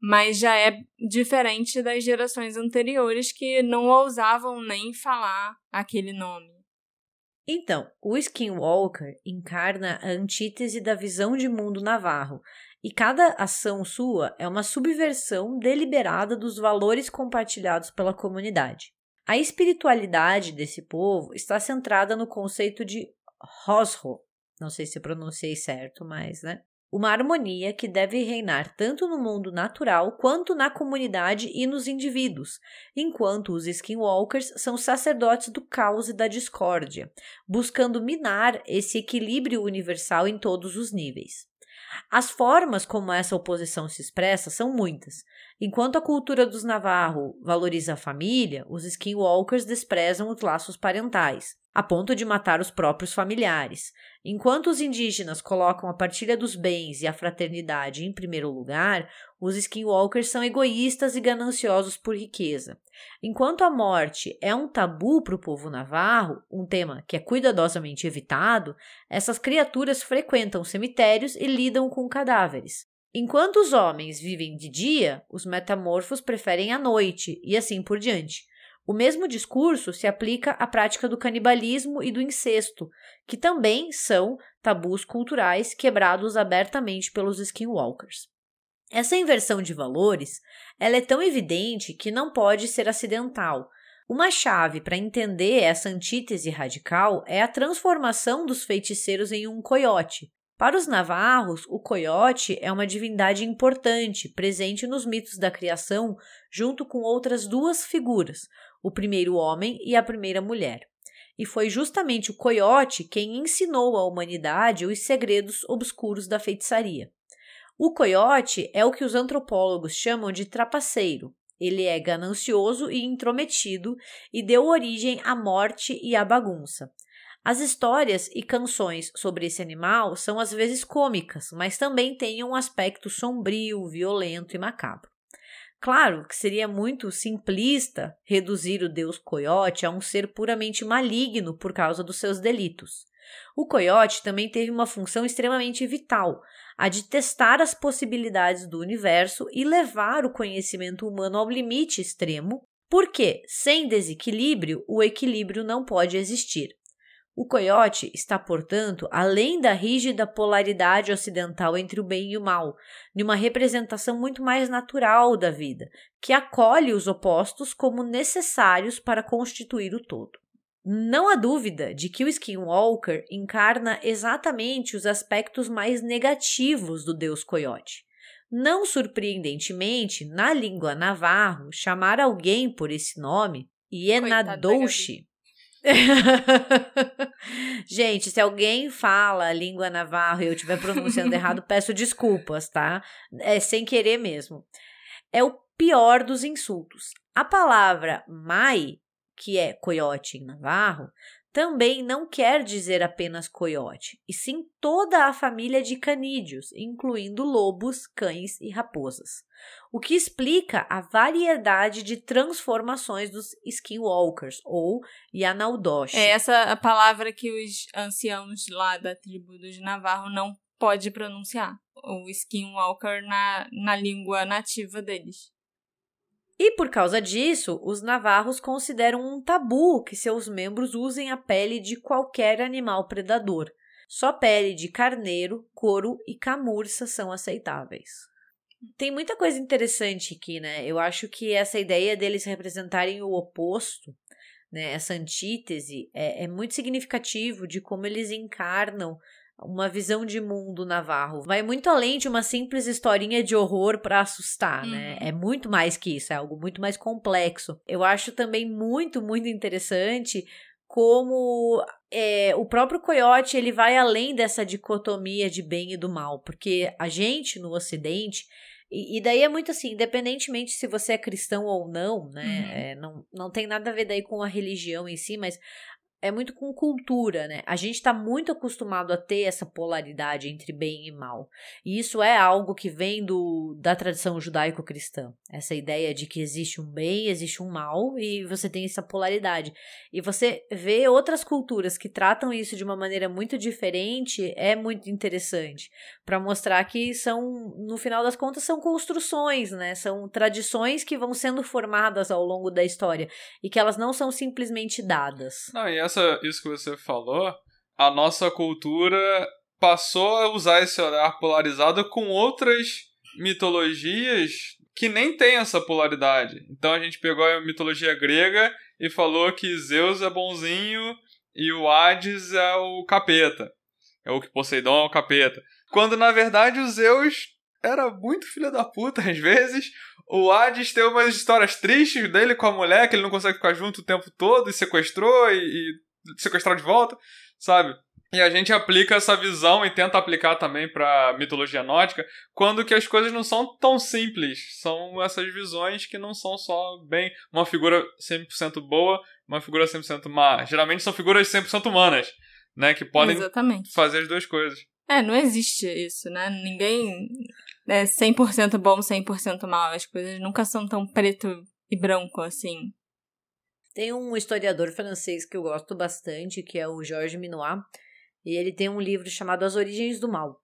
mas já é diferente das gerações anteriores que não ousavam nem falar aquele nome. Então, o Skinwalker encarna a antítese da visão de mundo navarro, e cada ação sua é uma subversão deliberada dos valores compartilhados pela comunidade. A espiritualidade desse povo está centrada no conceito de Rosho, não sei se pronunciei certo, mas, né? Uma harmonia que deve reinar tanto no mundo natural quanto na comunidade e nos indivíduos, enquanto os skinwalkers são sacerdotes do caos e da discórdia, buscando minar esse equilíbrio universal em todos os níveis. As formas como essa oposição se expressa são muitas. Enquanto a cultura dos Navarro valoriza a família, os skinwalkers desprezam os laços parentais a ponto de matar os próprios familiares. Enquanto os indígenas colocam a partilha dos bens e a fraternidade em primeiro lugar, os skinwalkers são egoístas e gananciosos por riqueza. Enquanto a morte é um tabu para o povo navarro, um tema que é cuidadosamente evitado, essas criaturas frequentam cemitérios e lidam com cadáveres. Enquanto os homens vivem de dia, os metamorfos preferem a noite, e assim por diante. O mesmo discurso se aplica à prática do canibalismo e do incesto, que também são tabus culturais quebrados abertamente pelos skinwalkers. Essa inversão de valores ela é tão evidente que não pode ser acidental. Uma chave para entender essa antítese radical é a transformação dos feiticeiros em um coiote. Para os navarros, o coiote é uma divindade importante, presente nos mitos da criação, junto com outras duas figuras, o primeiro homem e a primeira mulher. E foi justamente o coiote quem ensinou à humanidade os segredos obscuros da feitiçaria. O coiote é o que os antropólogos chamam de trapaceiro. Ele é ganancioso e intrometido e deu origem à morte e à bagunça. As histórias e canções sobre esse animal são às vezes cômicas, mas também têm um aspecto sombrio, violento e macabro. Claro que seria muito simplista reduzir o deus coiote a um ser puramente maligno por causa dos seus delitos. O coiote também teve uma função extremamente vital, a de testar as possibilidades do universo e levar o conhecimento humano ao limite extremo, porque, sem desequilíbrio, o equilíbrio não pode existir. O coiote está, portanto, além da rígida polaridade ocidental entre o bem e o mal, numa representação muito mais natural da vida, que acolhe os opostos como necessários para constituir o todo. Não há dúvida de que o Skinwalker encarna exatamente os aspectos mais negativos do deus coiote. Não surpreendentemente, na língua navarro, chamar alguém por esse nome, Ienadouche, Gente, se alguém fala a língua navarro e eu estiver pronunciando errado, peço desculpas, tá? É sem querer mesmo. É o pior dos insultos. A palavra mai, que é coiote em navarro, também não quer dizer apenas coiote, e sim toda a família de canídeos, incluindo lobos, cães e raposas. O que explica a variedade de transformações dos skinwalkers ou Yanaldosh. É essa a palavra que os anciãos lá da tribo dos Navarro não pode pronunciar. O skinwalker na, na língua nativa deles. E por causa disso, os navarros consideram um tabu que seus membros usem a pele de qualquer animal predador. Só pele de carneiro, couro e camurça são aceitáveis. Tem muita coisa interessante aqui, né? Eu acho que essa ideia deles representarem o oposto, né? Essa antítese é, é muito significativo de como eles encarnam uma visão de mundo navarro. Vai muito além de uma simples historinha de horror para assustar, né? uhum. né? É muito mais que isso, é algo muito mais complexo. Eu acho também muito, muito interessante como é, o próprio coiote ele vai além dessa dicotomia de bem e do mal, porque a gente no Ocidente e, e, daí é muito assim, independentemente se você é cristão ou não, né? Uhum. É, não, não tem nada a ver daí com a religião em si, mas é muito com cultura, né? A gente está muito acostumado a ter essa polaridade entre bem e mal. E isso é algo que vem do, da tradição judaico-cristã. Essa ideia de que existe um bem, existe um mal, e você tem essa polaridade. E você vê outras culturas que tratam isso de uma maneira muito diferente, é muito interessante. Para mostrar que são, no final das contas, são construções, né? São tradições que vão sendo formadas ao longo da história. E que elas não são simplesmente dadas. Não, e essa, isso que você falou, a nossa cultura passou a usar esse olhar polarizado com outras mitologias que nem tem essa polaridade. Então a gente pegou a mitologia grega e falou que Zeus é bonzinho e o Hades é o capeta. É o que Poseidon é o capeta. Quando na verdade o Zeus era muito filho da puta às vezes. O Hades tem umas histórias tristes dele com a mulher, que ele não consegue ficar junto o tempo todo e sequestrou e, e sequestrar de volta, sabe? E a gente aplica essa visão e tenta aplicar também para mitologia nórdica, quando que as coisas não são tão simples. São essas visões que não são só bem uma figura 100% boa, uma figura 100% má. Geralmente são figuras 100% humanas, né, que podem Exatamente. fazer as duas coisas. É, não existe isso, né? Ninguém é 100% bom, 100% mal. As coisas nunca são tão preto e branco assim. Tem um historiador francês que eu gosto bastante, que é o Georges Minois, e ele tem um livro chamado As Origens do Mal.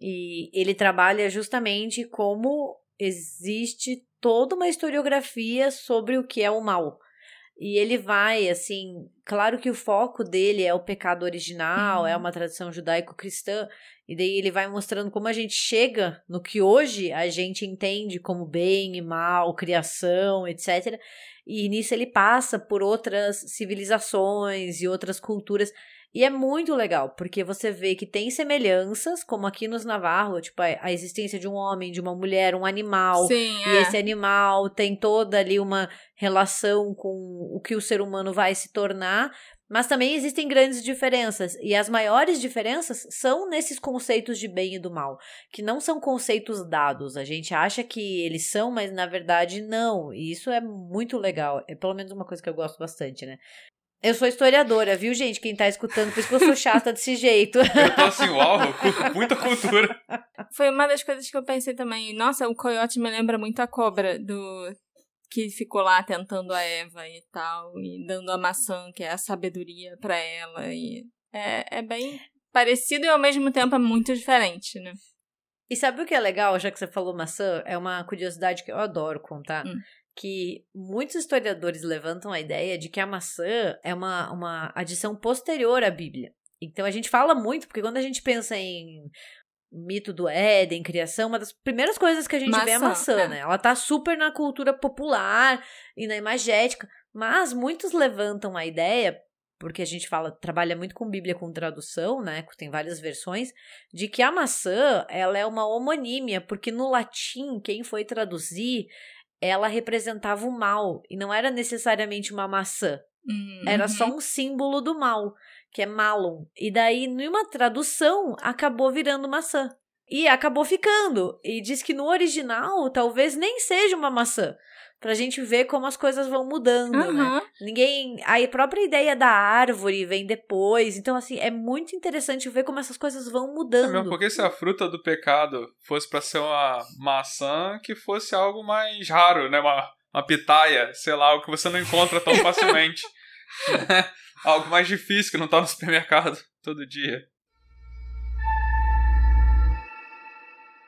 E ele trabalha justamente como existe toda uma historiografia sobre o que é o mal. E ele vai, assim, claro que o foco dele é o pecado original, uhum. é uma tradição judaico-cristã, e daí ele vai mostrando como a gente chega no que hoje a gente entende como bem e mal, criação, etc. E nisso ele passa por outras civilizações e outras culturas. E é muito legal, porque você vê que tem semelhanças, como aqui nos Navarro, tipo, a, existência de um homem, de uma mulher, um animal. Sim, e esse animal tem toda ali uma relação com o que o ser humano vai se tornar. Mas também existem grandes diferenças, e as maiores diferenças são nesses conceitos de bem e do mal, que não são conceitos dados. A gente acha que eles são, mas na verdade não. E isso é muito legal. É pelo menos uma coisa que eu gosto bastante, né? Eu sou historiadora, viu, gente? Quem tá escutando, por isso que eu sou chata desse jeito. Eu tô assim, uau, muita cultura. Foi uma das coisas que eu pensei também. Nossa, o coiote me lembra muito a cobra do que ficou lá tentando a Eva e tal, e dando a maçã, que é a sabedoria para ela. E é, é bem parecido e ao mesmo tempo é muito diferente, né? E sabe o que é legal, já que você falou maçã? É uma curiosidade que eu adoro contar. Hum que muitos historiadores levantam a ideia de que a maçã é uma, uma adição posterior à Bíblia. Então a gente fala muito, porque quando a gente pensa em mito do Éden, criação, uma das primeiras coisas que a gente maçã, vê é a maçã, é. né? Ela tá super na cultura popular e na imagética, mas muitos levantam a ideia, porque a gente fala, trabalha muito com Bíblia com tradução, né? Tem várias versões, de que a maçã, ela é uma homonímia, porque no latim, quem foi traduzir ela representava o mal e não era necessariamente uma maçã. Uhum. Era só um símbolo do mal, que é malum. E daí, numa tradução, acabou virando maçã. E acabou ficando. E diz que no original talvez nem seja uma maçã pra gente ver como as coisas vão mudando, uhum. né? Ninguém. A própria ideia da árvore vem depois. Então, assim, é muito interessante ver como essas coisas vão mudando. É mesmo porque se a fruta do pecado fosse para ser uma maçã, que fosse algo mais raro, né? Uma, uma pitaia, sei lá, algo que você não encontra tão facilmente. algo mais difícil que não tá no supermercado todo dia.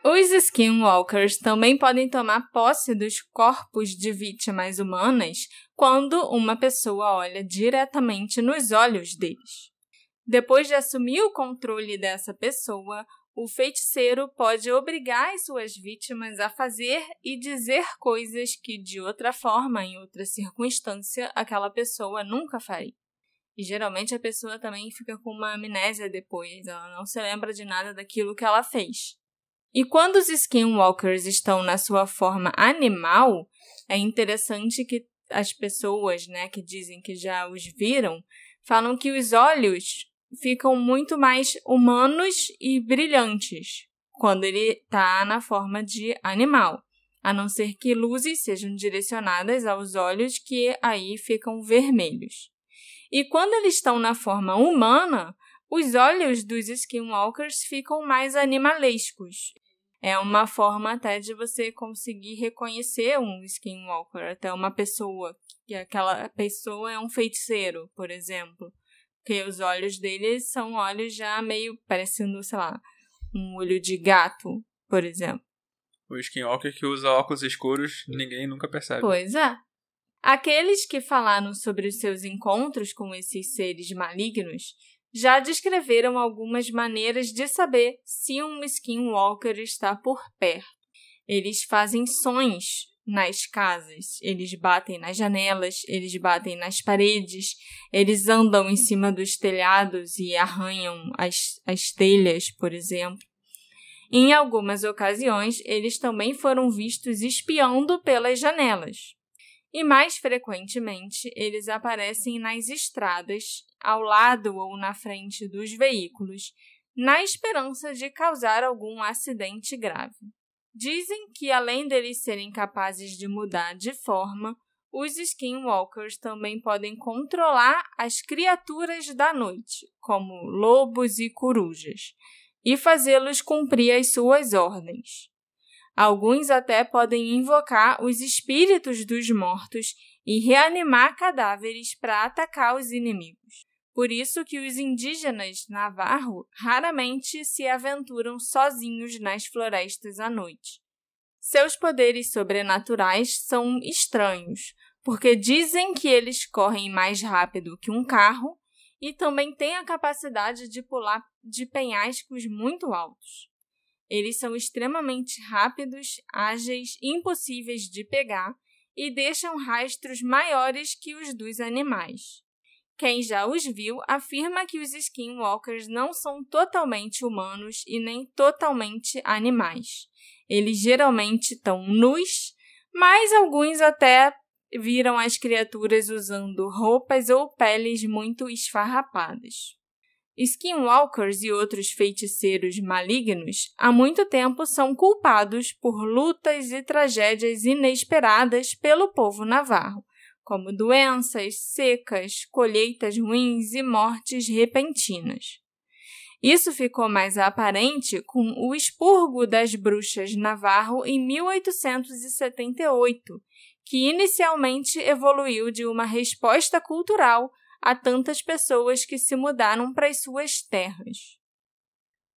Os skinwalkers também podem tomar posse dos corpos de vítimas humanas quando uma pessoa olha diretamente nos olhos deles. Depois de assumir o controle dessa pessoa, o feiticeiro pode obrigar as suas vítimas a fazer e dizer coisas que, de outra forma, em outra circunstância, aquela pessoa nunca faria. E geralmente a pessoa também fica com uma amnésia depois, ela não se lembra de nada daquilo que ela fez. E quando os skinwalkers estão na sua forma animal, é interessante que as pessoas, né, que dizem que já os viram, falam que os olhos ficam muito mais humanos e brilhantes quando ele está na forma de animal, a não ser que luzes sejam direcionadas aos olhos que aí ficam vermelhos. E quando eles estão na forma humana, os olhos dos skinwalkers ficam mais animalescos. É uma forma até de você conseguir reconhecer um skinwalker, até uma pessoa, que aquela pessoa é um feiticeiro, por exemplo. Porque os olhos deles são olhos já meio parecendo, sei lá, um olho de gato, por exemplo. O skinwalker que usa óculos escuros, ninguém nunca percebe. Pois é. Aqueles que falaram sobre os seus encontros com esses seres malignos já descreveram algumas maneiras de saber se um skinwalker está por perto. Eles fazem sons nas casas, eles batem nas janelas, eles batem nas paredes, eles andam em cima dos telhados e arranham as, as telhas, por exemplo. Em algumas ocasiões, eles também foram vistos espiando pelas janelas. E mais frequentemente, eles aparecem nas estradas, ao lado ou na frente dos veículos, na esperança de causar algum acidente grave. Dizem que, além deles serem capazes de mudar de forma, os skinwalkers também podem controlar as criaturas da noite, como lobos e corujas, e fazê-los cumprir as suas ordens. Alguns até podem invocar os espíritos dos mortos e reanimar cadáveres para atacar os inimigos. Por isso que os indígenas navarro raramente se aventuram sozinhos nas florestas à noite. Seus poderes sobrenaturais são estranhos, porque dizem que eles correm mais rápido que um carro e também têm a capacidade de pular de penhascos muito altos. Eles são extremamente rápidos, ágeis, impossíveis de pegar e deixam rastros maiores que os dos animais. Quem já os viu afirma que os skinwalkers não são totalmente humanos e nem totalmente animais. Eles geralmente estão nus, mas alguns até viram as criaturas usando roupas ou peles muito esfarrapadas. Skinwalkers e outros feiticeiros malignos há muito tempo são culpados por lutas e tragédias inesperadas pelo povo navarro, como doenças, secas, colheitas ruins e mortes repentinas. Isso ficou mais aparente com o expurgo das bruxas navarro em 1878, que inicialmente evoluiu de uma resposta cultural a tantas pessoas que se mudaram para as suas terras.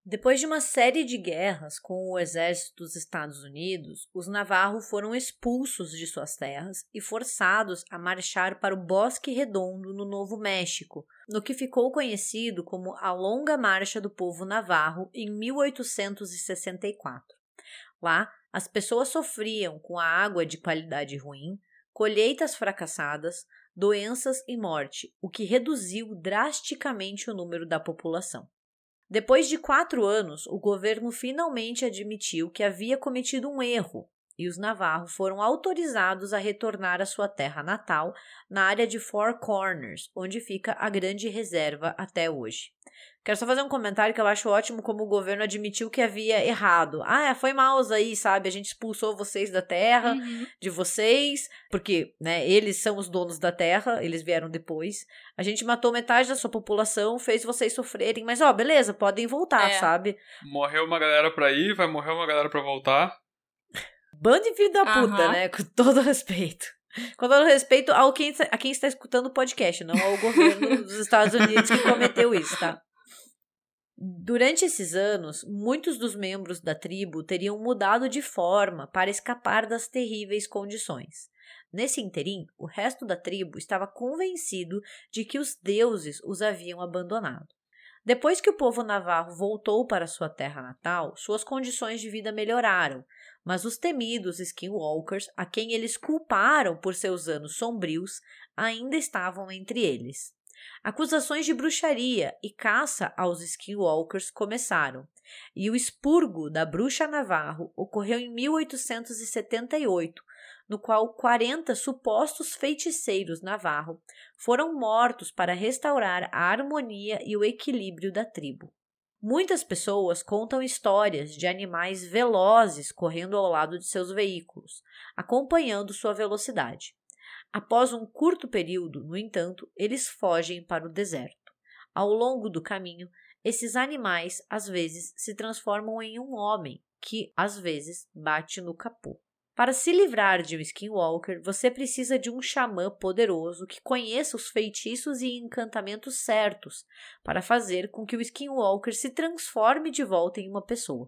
Depois de uma série de guerras com o exército dos Estados Unidos, os Navarro foram expulsos de suas terras e forçados a marchar para o Bosque Redondo, no Novo México, no que ficou conhecido como a Longa Marcha do Povo Navarro em 1864. Lá, as pessoas sofriam com a água de qualidade ruim, colheitas fracassadas, doenças e morte, o que reduziu drasticamente o número da população. Depois de quatro anos, o governo finalmente admitiu que havia cometido um erro e os Navarro foram autorizados a retornar à sua terra natal, na área de Four Corners, onde fica a grande reserva até hoje. Quero só fazer um comentário que eu acho ótimo como o governo admitiu que havia errado. Ah, é, foi mal aí, sabe? A gente expulsou vocês da terra, uhum. de vocês, porque, né, eles são os donos da terra, eles vieram depois. A gente matou metade da sua população, fez vocês sofrerem, mas ó, beleza, podem voltar, é. sabe? Morreu uma galera pra ir, vai morrer uma galera pra voltar. Bando de filho da puta, uhum. né? Com todo respeito. Com todo respeito ao quem, a quem está escutando o podcast, não ao governo dos Estados Unidos que cometeu isso, tá? Durante esses anos, muitos dos membros da tribo teriam mudado de forma para escapar das terríveis condições. Nesse interim, o resto da tribo estava convencido de que os deuses os haviam abandonado. Depois que o povo navarro voltou para sua terra natal, suas condições de vida melhoraram, mas os temidos skinwalkers, a quem eles culparam por seus anos sombrios, ainda estavam entre eles. Acusações de bruxaria e caça aos skinwalkers começaram, e o expurgo da bruxa Navarro ocorreu em 1878, no qual 40 supostos feiticeiros Navarro foram mortos para restaurar a harmonia e o equilíbrio da tribo. Muitas pessoas contam histórias de animais velozes correndo ao lado de seus veículos, acompanhando sua velocidade. Após um curto período, no entanto, eles fogem para o deserto. Ao longo do caminho, esses animais às vezes se transformam em um homem que às vezes bate no capô. Para se livrar de um skinwalker, você precisa de um xamã poderoso que conheça os feitiços e encantamentos certos para fazer com que o skinwalker se transforme de volta em uma pessoa.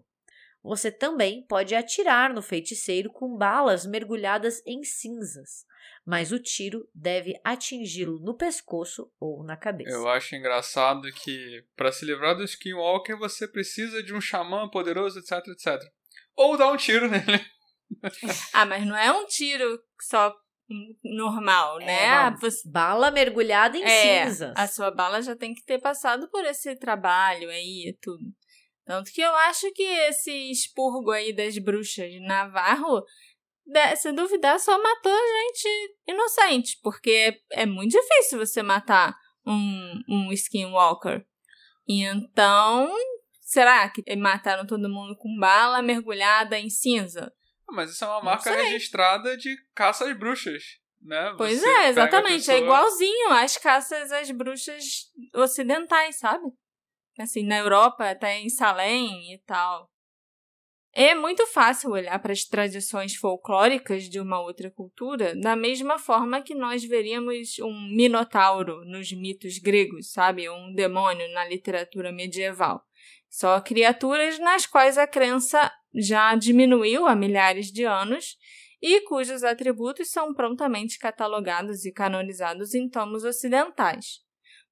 Você também pode atirar no feiticeiro com balas mergulhadas em cinzas, mas o tiro deve atingi-lo no pescoço ou na cabeça. Eu acho engraçado que para se livrar do skinwalker você precisa de um xamã poderoso, etc, etc. Ou dar um tiro nele ah, mas não é um tiro só normal, é, né? Você... Bala mergulhada em é, cinzas. A sua bala já tem que ter passado por esse trabalho aí e tudo. Tanto que eu acho que esse expurgo aí das bruxas de Navarro, se duvidar, só matou gente inocente, porque é muito difícil você matar um, um skinwalker. E então, será que mataram todo mundo com bala mergulhada em cinza? Mas isso é uma marca registrada de caça às bruxas, né? Pois Você é, exatamente. É pessoa... É igualzinho às caças às bruxas ocidentais, sabe? Assim, na Europa, até em Salem e tal. É muito fácil olhar para as tradições folclóricas de uma outra cultura da mesma forma que nós veríamos um minotauro nos mitos gregos, sabe? Um demônio na literatura medieval. Só criaturas nas quais a crença já diminuiu há milhares de anos e cujos atributos são prontamente catalogados e canonizados em tomos ocidentais.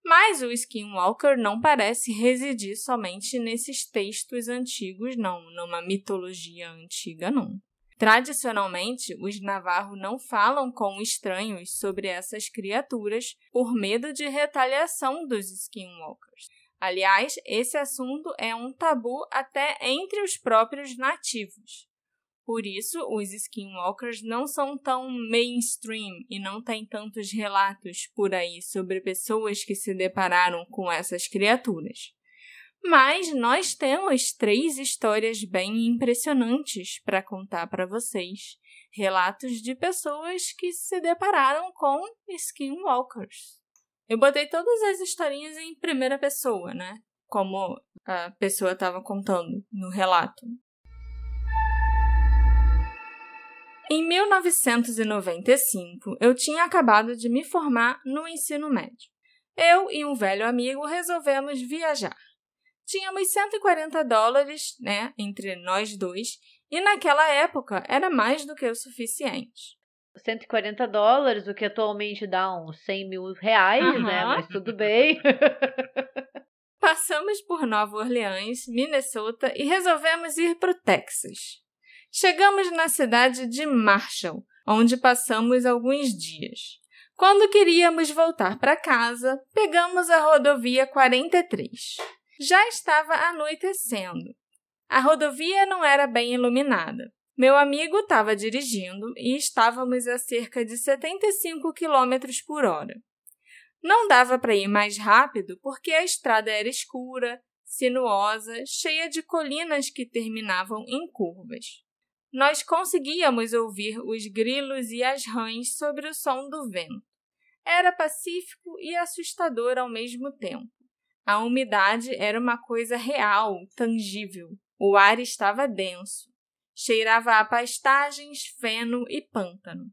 Mas o Skinwalker não parece residir somente nesses textos antigos, não, numa mitologia antiga, não. Tradicionalmente, os Navarro não falam com estranhos sobre essas criaturas por medo de retaliação dos Skinwalkers. Aliás, esse assunto é um tabu até entre os próprios nativos. Por isso, os skinwalkers não são tão mainstream e não tem tantos relatos por aí sobre pessoas que se depararam com essas criaturas. Mas nós temos três histórias bem impressionantes para contar para vocês. Relatos de pessoas que se depararam com skinwalkers. Eu botei todas as historinhas em primeira pessoa, né? Como a pessoa estava contando no relato. Em 1995, eu tinha acabado de me formar no ensino médio. Eu e um velho amigo resolvemos viajar. Tínhamos 140 dólares, né, entre nós dois, e naquela época era mais do que o suficiente. 140 dólares, o que atualmente dá uns 100 mil reais, uhum. né? Mas tudo bem. Passamos por Nova Orleans, Minnesota e resolvemos ir para o Texas. Chegamos na cidade de Marshall, onde passamos alguns dias. Quando queríamos voltar para casa, pegamos a rodovia 43. Já estava anoitecendo. A rodovia não era bem iluminada. Meu amigo estava dirigindo e estávamos a cerca de 75 km por hora. Não dava para ir mais rápido porque a estrada era escura, sinuosa, cheia de colinas que terminavam em curvas. Nós conseguíamos ouvir os grilos e as rãs sobre o som do vento. Era pacífico e assustador ao mesmo tempo. A umidade era uma coisa real, tangível. O ar estava denso. Cheirava a pastagens, feno e pântano.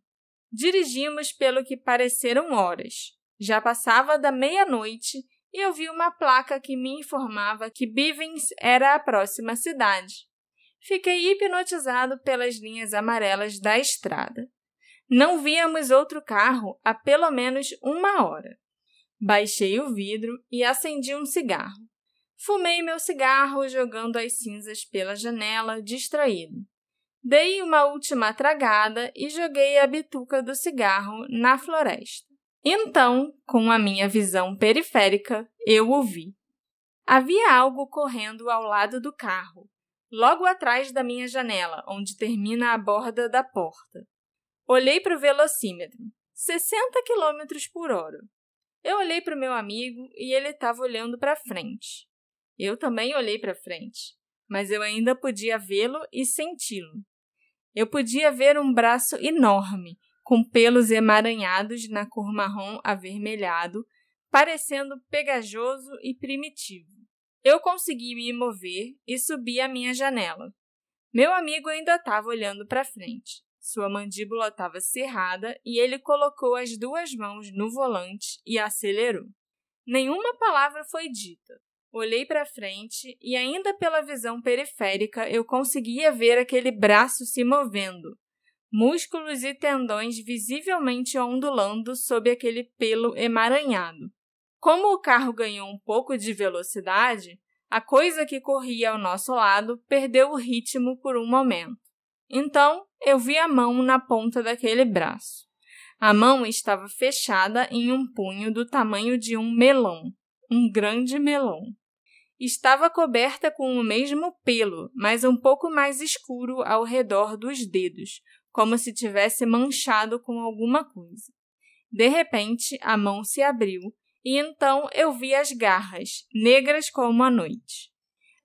Dirigimos pelo que pareceram horas. Já passava da meia-noite e eu vi uma placa que me informava que Bivens era a próxima cidade. Fiquei hipnotizado pelas linhas amarelas da estrada. Não víamos outro carro há pelo menos uma hora. Baixei o vidro e acendi um cigarro. Fumei meu cigarro jogando as cinzas pela janela, distraído. Dei uma última tragada e joguei a bituca do cigarro na floresta. Então, com a minha visão periférica, eu ouvi. Havia algo correndo ao lado do carro, logo atrás da minha janela, onde termina a borda da porta. Olhei para o velocímetro. 60 km por hora. Eu olhei para o meu amigo e ele estava olhando para frente. Eu também olhei para frente, mas eu ainda podia vê-lo e senti-lo. Eu podia ver um braço enorme, com pelos emaranhados na cor marrom avermelhado, parecendo pegajoso e primitivo. Eu consegui me mover e subi à minha janela. Meu amigo ainda estava olhando para frente. Sua mandíbula estava cerrada e ele colocou as duas mãos no volante e acelerou. Nenhuma palavra foi dita. Olhei para frente e, ainda pela visão periférica, eu conseguia ver aquele braço se movendo, músculos e tendões visivelmente ondulando sob aquele pelo emaranhado. Como o carro ganhou um pouco de velocidade, a coisa que corria ao nosso lado perdeu o ritmo por um momento. Então, eu vi a mão na ponta daquele braço. A mão estava fechada em um punho do tamanho de um melão, um grande melão. Estava coberta com o mesmo pelo, mas um pouco mais escuro ao redor dos dedos, como se tivesse manchado com alguma coisa. De repente, a mão se abriu e então eu vi as garras, negras como a noite.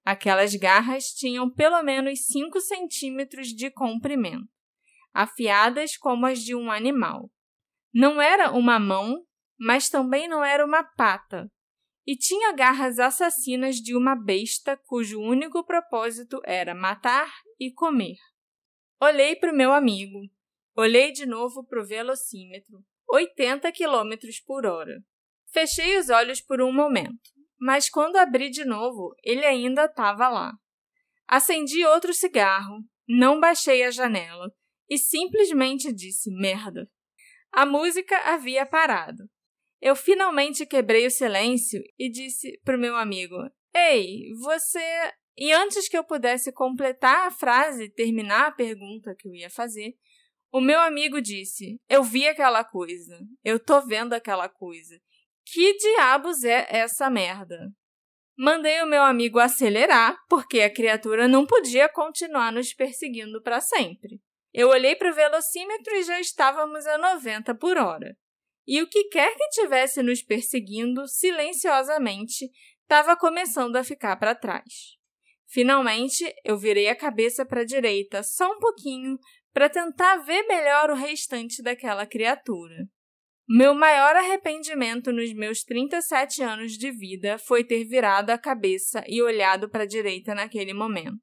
Aquelas garras tinham pelo menos 5 centímetros de comprimento, afiadas como as de um animal. Não era uma mão, mas também não era uma pata, e tinha garras assassinas de uma besta cujo único propósito era matar e comer. Olhei para o meu amigo. Olhei de novo para o velocímetro. 80 km por hora. Fechei os olhos por um momento, mas quando abri de novo, ele ainda estava lá. Acendi outro cigarro, não baixei a janela e simplesmente disse merda. A música havia parado. Eu finalmente quebrei o silêncio e disse para o meu amigo: Ei, você. E antes que eu pudesse completar a frase terminar a pergunta que eu ia fazer, o meu amigo disse: Eu vi aquela coisa. Eu tô vendo aquela coisa. Que diabos é essa merda? Mandei o meu amigo acelerar, porque a criatura não podia continuar nos perseguindo para sempre. Eu olhei para o velocímetro e já estávamos a 90 por hora e o que quer que tivesse nos perseguindo silenciosamente estava começando a ficar para trás. Finalmente, eu virei a cabeça para a direita só um pouquinho para tentar ver melhor o restante daquela criatura. Meu maior arrependimento nos meus 37 anos de vida foi ter virado a cabeça e olhado para a direita naquele momento.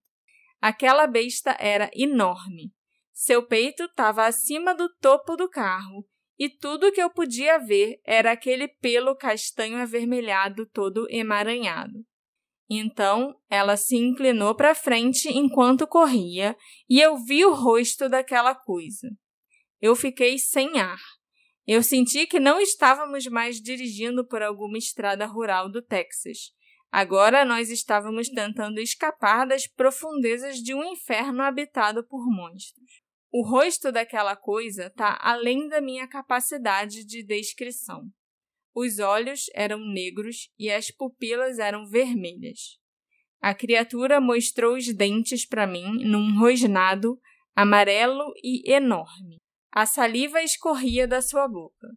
Aquela besta era enorme. Seu peito estava acima do topo do carro e tudo que eu podia ver era aquele pelo castanho avermelhado todo emaranhado. Então ela se inclinou para frente enquanto corria e eu vi o rosto daquela coisa. Eu fiquei sem ar. Eu senti que não estávamos mais dirigindo por alguma estrada rural do Texas. Agora nós estávamos tentando escapar das profundezas de um inferno habitado por monstros. O rosto daquela coisa está além da minha capacidade de descrição. Os olhos eram negros e as pupilas eram vermelhas. A criatura mostrou os dentes para mim num rosnado amarelo e enorme. A saliva escorria da sua boca.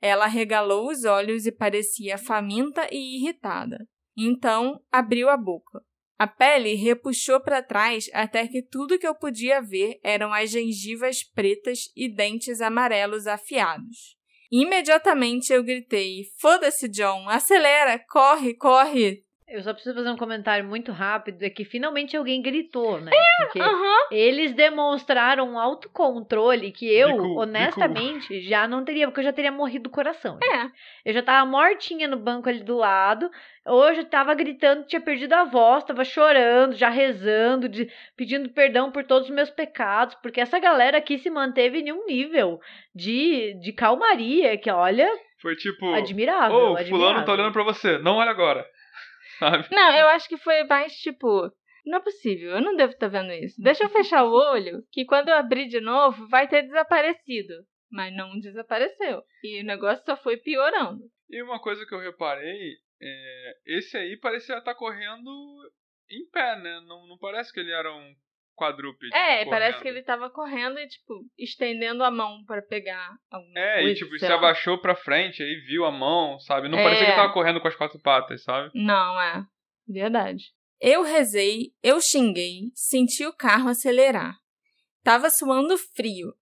Ela regalou os olhos e parecia faminta e irritada. Então abriu a boca. A pele repuxou para trás até que tudo que eu podia ver eram as gengivas pretas e dentes amarelos afiados. Imediatamente eu gritei: Foda-se, John! Acelera! Corre, corre! Eu só preciso fazer um comentário muito rápido, é que finalmente alguém gritou, né? É, Porque uh -huh. eles demonstraram um autocontrole que eu, honestamente, já não teria, porque eu já teria morrido do coração. É. Gente. Eu já tava mortinha no banco ali do lado, hoje eu tava gritando, tinha perdido a voz, tava chorando, já rezando, de, pedindo perdão por todos os meus pecados, porque essa galera aqui se manteve em um nível de, de calmaria que, olha... Foi tipo... Admirável, Ô, oh, admirável. fulano tá olhando pra você, não olha agora sabe? Não, eu acho que foi mais tipo. Não é possível, eu não devo estar tá vendo isso. Deixa eu fechar o olho, que quando eu abrir de novo vai ter desaparecido. Mas não desapareceu. E o negócio só foi piorando. E uma coisa que eu reparei, é, esse aí parecia estar correndo em pé, né? Não, não parece que ele era um quadrúpede. É, correndo. parece que ele tava correndo e, tipo, estendendo a mão para pegar alguma É, coisa, e tipo, se lá. abaixou pra frente, aí viu a mão, sabe? Não é. parecia que tava correndo com as quatro patas, sabe? Não, é. Verdade. Eu rezei, eu xinguei, senti o carro acelerar. Tava suando frio.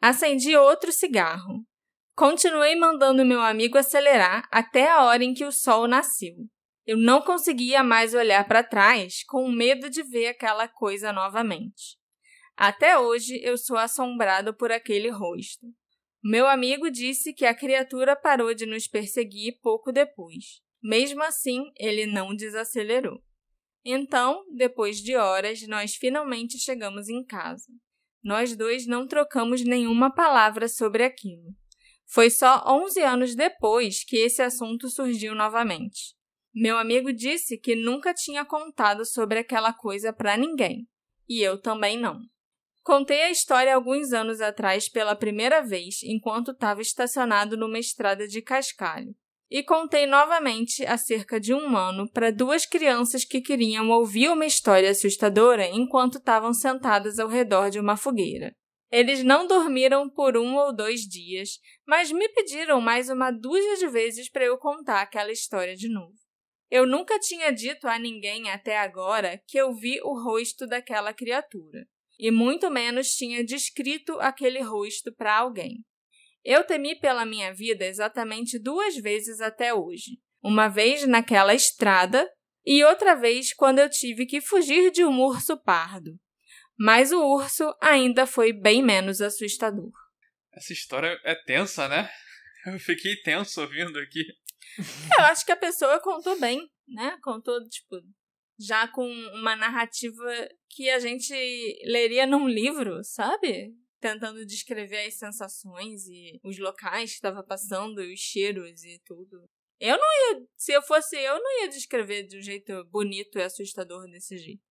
Acendi outro cigarro. Continuei mandando meu amigo acelerar até a hora em que o sol nasceu. Eu não conseguia mais olhar para trás com medo de ver aquela coisa novamente. Até hoje eu sou assombrado por aquele rosto. Meu amigo disse que a criatura parou de nos perseguir pouco depois. Mesmo assim, ele não desacelerou. Então, depois de horas, nós finalmente chegamos em casa. Nós dois não trocamos nenhuma palavra sobre aquilo. Foi só 11 anos depois que esse assunto surgiu novamente. Meu amigo disse que nunca tinha contado sobre aquela coisa para ninguém, e eu também não. Contei a história alguns anos atrás pela primeira vez enquanto estava estacionado numa estrada de cascalho. E contei novamente há cerca de um ano para duas crianças que queriam ouvir uma história assustadora enquanto estavam sentadas ao redor de uma fogueira. Eles não dormiram por um ou dois dias, mas me pediram mais uma dúzia de vezes para eu contar aquela história de novo. Eu nunca tinha dito a ninguém até agora que eu vi o rosto daquela criatura, e muito menos tinha descrito aquele rosto para alguém. Eu temi pela minha vida exatamente duas vezes até hoje. Uma vez naquela estrada e outra vez quando eu tive que fugir de um urso pardo mas o urso ainda foi bem menos assustador. Essa história é tensa, né? Eu fiquei tenso ouvindo aqui. Eu acho que a pessoa contou bem, né? Contou, tipo, já com uma narrativa que a gente leria num livro, sabe? Tentando descrever as sensações e os locais que estava passando, os cheiros e tudo. Eu não ia, se eu fosse eu, não ia descrever de um jeito bonito e assustador desse jeito.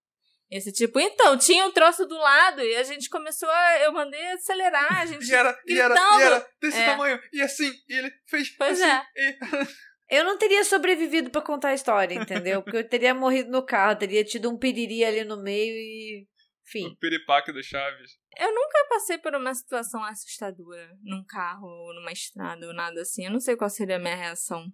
Esse tipo, então, tinha um troço do lado e a gente começou a. Eu mandei acelerar, a gente. e, era, e, era, e era desse é. tamanho, e assim, e ele fez. Pois assim, é. E... Eu não teria sobrevivido para contar a história, entendeu? Porque eu teria morrido no carro, teria tido um piriri ali no meio e. Enfim. O piripaque do Chaves. Eu nunca passei por uma situação assustadora num carro ou numa estrada ou nada assim. Eu não sei qual seria a minha reação.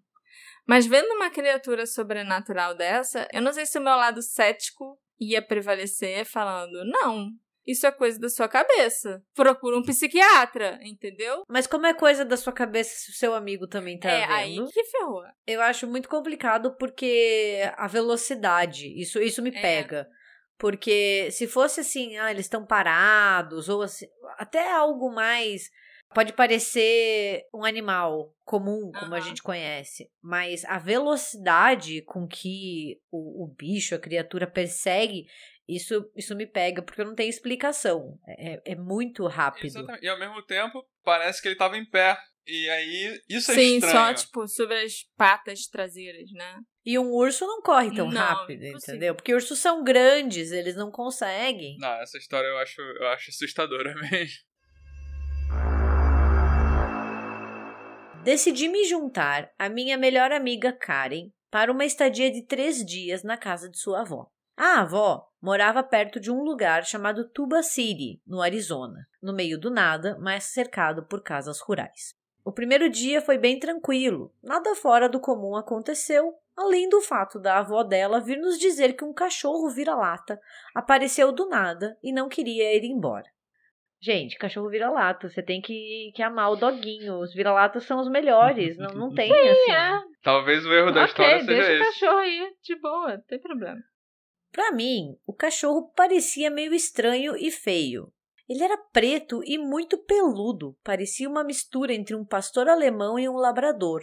Mas vendo uma criatura sobrenatural dessa, eu não sei se o meu lado cético ia prevalecer falando: não, isso é coisa da sua cabeça. Procura um psiquiatra, entendeu? Mas como é coisa da sua cabeça se o seu amigo também tá é, vendo? aí que ferrou. Eu acho muito complicado porque a velocidade, isso, isso me É. pega. Porque se fosse assim, ah, eles estão parados, ou assim, até algo mais. Pode parecer um animal comum, como a Aham. gente conhece, mas a velocidade com que o, o bicho, a criatura persegue, isso, isso me pega, porque não tem explicação. É, é muito rápido. Exatamente. E ao mesmo tempo, parece que ele tava em pé. E aí, isso é Sim, estranho. só, tipo, sobre as patas traseiras, né? E um urso não corre tão Não, rápido, impossível. entendeu? Porque ursos são grandes, eles não conseguem. Não, essa história eu acho, eu acho assustadora mesmo. Decidi me juntar à minha melhor amiga Karen para uma estadia de três dias na casa de sua avó. A avó morava perto de um lugar chamado Tuba City, no Arizona, no meio do nada, mas cercado por casas rurais. O primeiro dia foi bem tranquilo, nada fora do comum aconteceu, além do fato da avó dela vir nos dizer que um cachorro vira-lata apareceu do nada e não queria ir embora. Gente, cachorro vira-lata, você tem que, que amar o doguinho. Os vira-latas são os melhores, não, não tem assim. É, Talvez o erro da história ok, seja deixa o esse. cachorro aí, de boa, não tem problema. Pra mim, o cachorro parecia meio estranho e feio. Ele era preto e muito peludo, parecia uma mistura entre um pastor alemão e um labrador.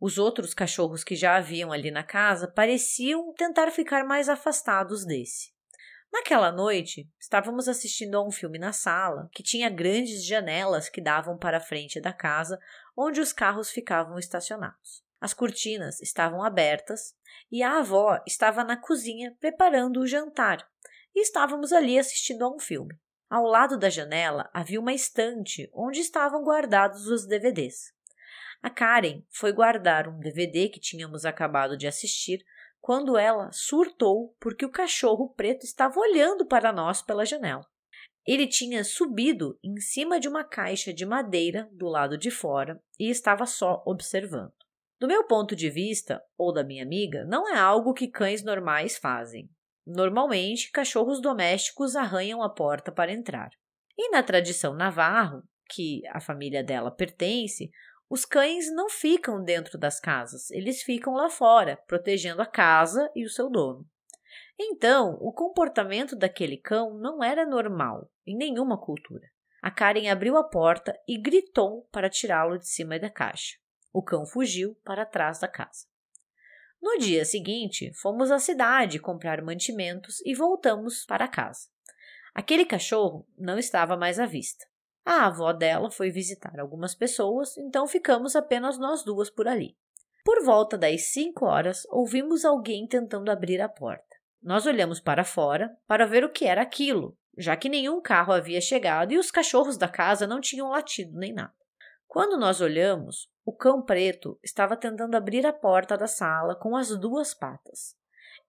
Os outros cachorros que já haviam ali na casa pareciam tentar ficar mais afastados desse. Naquela noite, estávamos assistindo a um filme na sala que tinha grandes janelas que davam para a frente da casa onde os carros ficavam estacionados. As cortinas estavam abertas e a avó estava na cozinha preparando o jantar e estávamos ali assistindo a um filme. Ao lado da janela havia uma estante onde estavam guardados os DVDs. A Karen foi guardar um DVD que tínhamos acabado de assistir quando ela surtou porque o cachorro preto estava olhando para nós pela janela. Ele tinha subido em cima de uma caixa de madeira do lado de fora e estava só observando. Do meu ponto de vista, ou da minha amiga, não é algo que cães normais fazem. Normalmente, cachorros domésticos arranham a porta para entrar. E na tradição navarro, que a família dela pertence, os cães não ficam dentro das casas, eles ficam lá fora, protegendo a casa e o seu dono. Então, o comportamento daquele cão não era normal em nenhuma cultura. A Karen abriu a porta e gritou para tirá-lo de cima da caixa. O cão fugiu para trás da casa. No dia seguinte, fomos à cidade comprar mantimentos e voltamos para casa. Aquele cachorro não estava mais à vista. A avó dela foi visitar algumas pessoas, então ficamos apenas nós duas por ali. Por volta das cinco horas, ouvimos alguém tentando abrir a porta. Nós olhamos para fora para ver o que era aquilo, já que nenhum carro havia chegado e os cachorros da casa não tinham latido nem nada. Quando nós olhamos, o cão preto estava tentando abrir a porta da sala com as duas patas.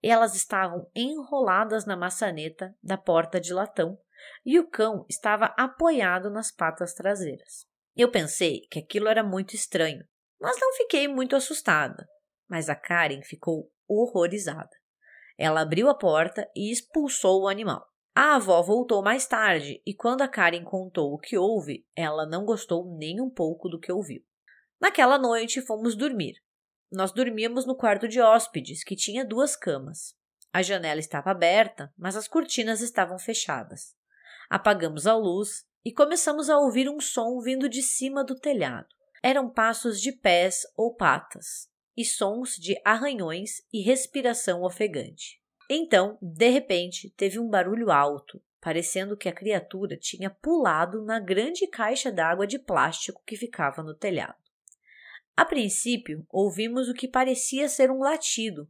Elas estavam enroladas na maçaneta da porta de latão e o cão estava apoiado nas patas traseiras. Eu pensei que aquilo era muito estranho, mas não fiquei muito assustada. Mas a Karen ficou horrorizada. Ela abriu a porta e expulsou o animal. A avó voltou mais tarde e, quando a Karen contou o que houve, ela não gostou nem um pouco do que ouviu. Naquela noite fomos dormir. Nós dormíamos no quarto de hóspedes, que tinha duas camas. A janela estava aberta, mas as cortinas estavam fechadas. Apagamos a luz e começamos a ouvir um som vindo de cima do telhado. Eram passos de pés ou patas e sons de arranhões e respiração ofegante. Então, de repente, teve um barulho alto, parecendo que a criatura tinha pulado na grande caixa d'água de plástico que ficava no telhado. A princípio, ouvimos o que parecia ser um latido,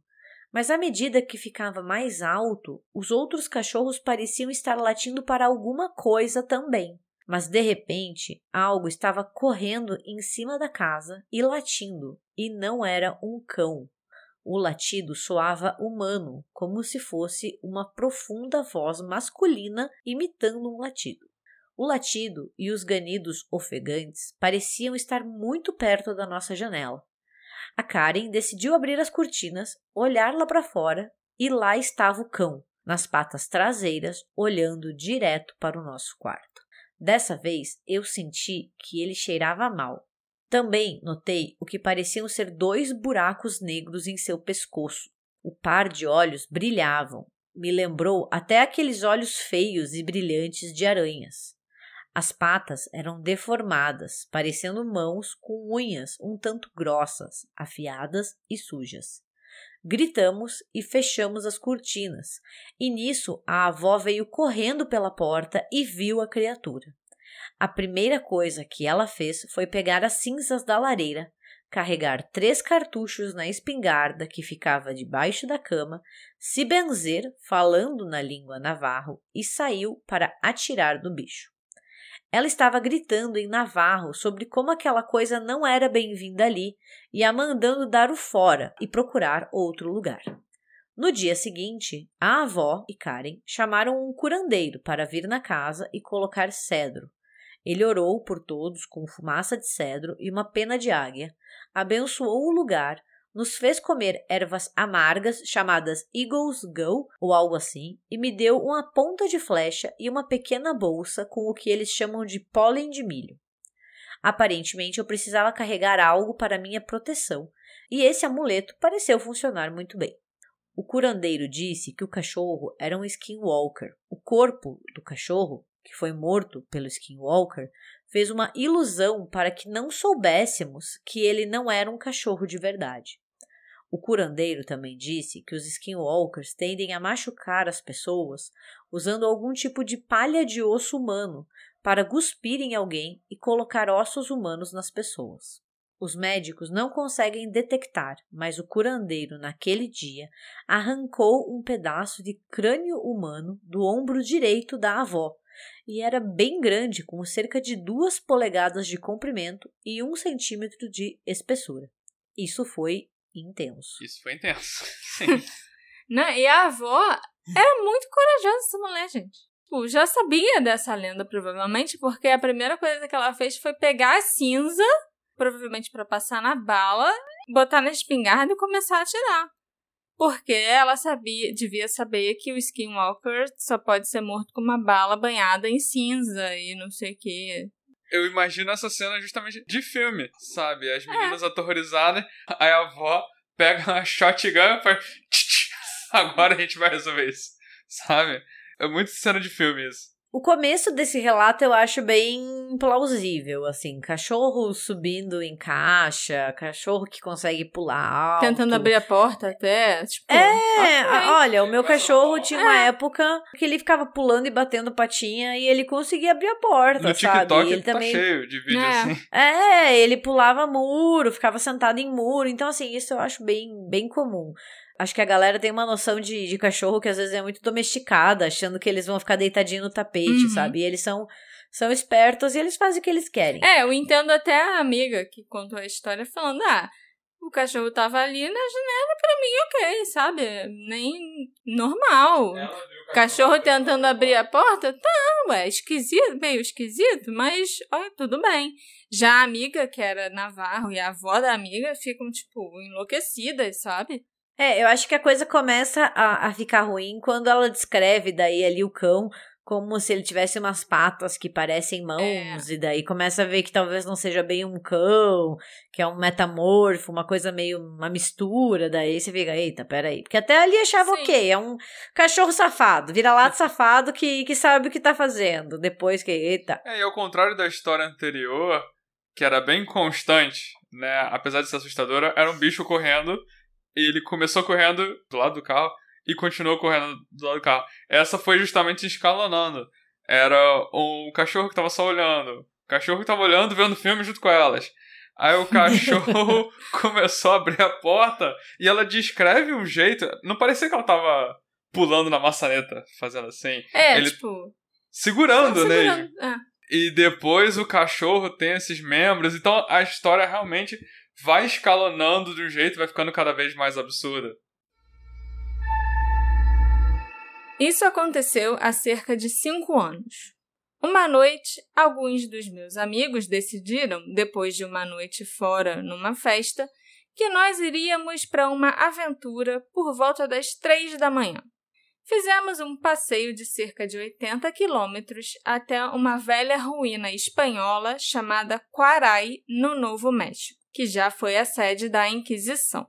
mas à medida que ficava mais alto, os outros cachorros pareciam estar latindo para alguma coisa também. Mas de repente, algo estava correndo em cima da casa e latindo, e não era um cão. O latido soava humano, como se fosse uma profunda voz masculina imitando um latido. O latido e os ganidos ofegantes pareciam estar muito perto da nossa janela. A Karen decidiu abrir as cortinas, olhar lá para fora e lá estava o cão, nas patas traseiras, olhando direto para o nosso quarto. Dessa vez eu senti que ele cheirava mal. Também notei o que pareciam ser dois buracos negros em seu pescoço. O par de olhos brilhavam. Me lembrou até aqueles olhos feios e brilhantes de aranhas. As patas eram deformadas, parecendo mãos com unhas um tanto grossas, afiadas e sujas. Gritamos e fechamos as cortinas, e nisso a avó veio correndo pela porta e viu a criatura. A primeira coisa que ela fez foi pegar as cinzas da lareira, carregar três cartuchos na espingarda que ficava debaixo da cama, se benzer, falando na língua navarro, e saiu para atirar no bicho. Ela estava gritando em navarro sobre como aquela coisa não era bem-vinda ali e a mandando dar o fora e procurar outro lugar. No dia seguinte, a avó e Karen chamaram um curandeiro para vir na casa e colocar cedro. Ele orou por todos com fumaça de cedro e uma pena de águia, abençoou o lugar nos fez comer ervas amargas chamadas Eagle's Go ou algo assim e me deu uma ponta de flecha e uma pequena bolsa com o que eles chamam de pólen de milho. Aparentemente eu precisava carregar algo para minha proteção e esse amuleto pareceu funcionar muito bem. O curandeiro disse que o cachorro era um skinwalker. O corpo do cachorro, que foi morto pelo skinwalker, fez uma ilusão para que não soubéssemos que ele não era um cachorro de verdade. O curandeiro também disse que os skinwalkers tendem a machucar as pessoas usando algum tipo de palha de osso humano para cuspir em alguém e colocar ossos humanos nas pessoas. Os médicos não conseguem detectar, mas o curandeiro, naquele dia, arrancou um pedaço de crânio humano do ombro direito da avó e era bem grande, com cerca de duas polegadas de comprimento e um centímetro de espessura. Isso foi intenso. Isso foi intenso. Sim. Não, e a avó era muito corajosa, essa mulher, gente. Tipo, já sabia dessa lenda, provavelmente, porque a primeira coisa que ela fez foi pegar a cinza, provavelmente para passar na bala, botar na espingarda e começar a atirar. Porque ela sabia, devia saber que o Skinwalker só pode ser morto com uma bala banhada em cinza e não sei o quê. Eu imagino essa cena justamente de filme, sabe? As meninas é. aterrorizadas, aí a avó pega uma shotgun e faz. Agora a gente vai resolver isso, sabe? É muito cena de filme isso. O começo desse relato eu acho bem plausível, assim, cachorro subindo em caixa, cachorro que consegue pular alto. Tentando abrir a porta até, tipo... É, okay. olha, o meu cachorro tinha uma é. época que ele ficava pulando e batendo patinha e ele conseguia abrir a porta, no sabe? TikTok ele tá também... cheio de vídeo é. assim. É, ele pulava muro, ficava sentado em muro, então assim, isso eu acho bem, bem comum. Acho que a galera tem uma noção de, de cachorro que às vezes é muito domesticada, achando que eles vão ficar deitadinho no tapete, uhum. sabe? E eles são, são espertos e eles fazem o que eles querem. É, eu entendo até a amiga que contou a história falando, ah, o cachorro tava ali na janela, pra mim, ok, sabe? Nem normal. O cachorro tentando abrir a porta, tá, ué, esquisito, meio esquisito, mas, ó, tudo bem. Já a amiga, que era Navarro, e a avó da amiga ficam, tipo, enlouquecidas, sabe? É, eu acho que a coisa começa a, a ficar ruim quando ela descreve daí ali o cão como se ele tivesse umas patas que parecem mãos, é. e daí começa a ver que talvez não seja bem um cão, que é um metamorfo, uma coisa meio uma mistura, daí você fica, eita, peraí. Porque até ali achava Sim. ok, é um cachorro safado, vira-lata safado que, que sabe o que tá fazendo, depois que, eita. É, e ao contrário da história anterior, que era bem constante, né, apesar de ser assustadora, era um bicho correndo ele começou correndo do lado do carro e continuou correndo do lado do carro. Essa foi justamente escalonando. Era um cachorro que tava só olhando. O cachorro que tava olhando, vendo filme junto com elas. Aí o cachorro começou a abrir a porta e ela descreve um jeito. Não parecia que ela tava pulando na maçaneta, fazendo assim. É, Ele tipo. Segurando, né? E depois o cachorro tem esses membros. Então a história realmente vai escalonando de um jeito, vai ficando cada vez mais absurda. Isso aconteceu há cerca de cinco anos. Uma noite, alguns dos meus amigos decidiram, depois de uma noite fora numa festa, que nós iríamos para uma aventura por volta das três da manhã. Fizemos um passeio de cerca de 80 quilômetros até uma velha ruína espanhola chamada Quarai, no Novo México que já foi a sede da Inquisição.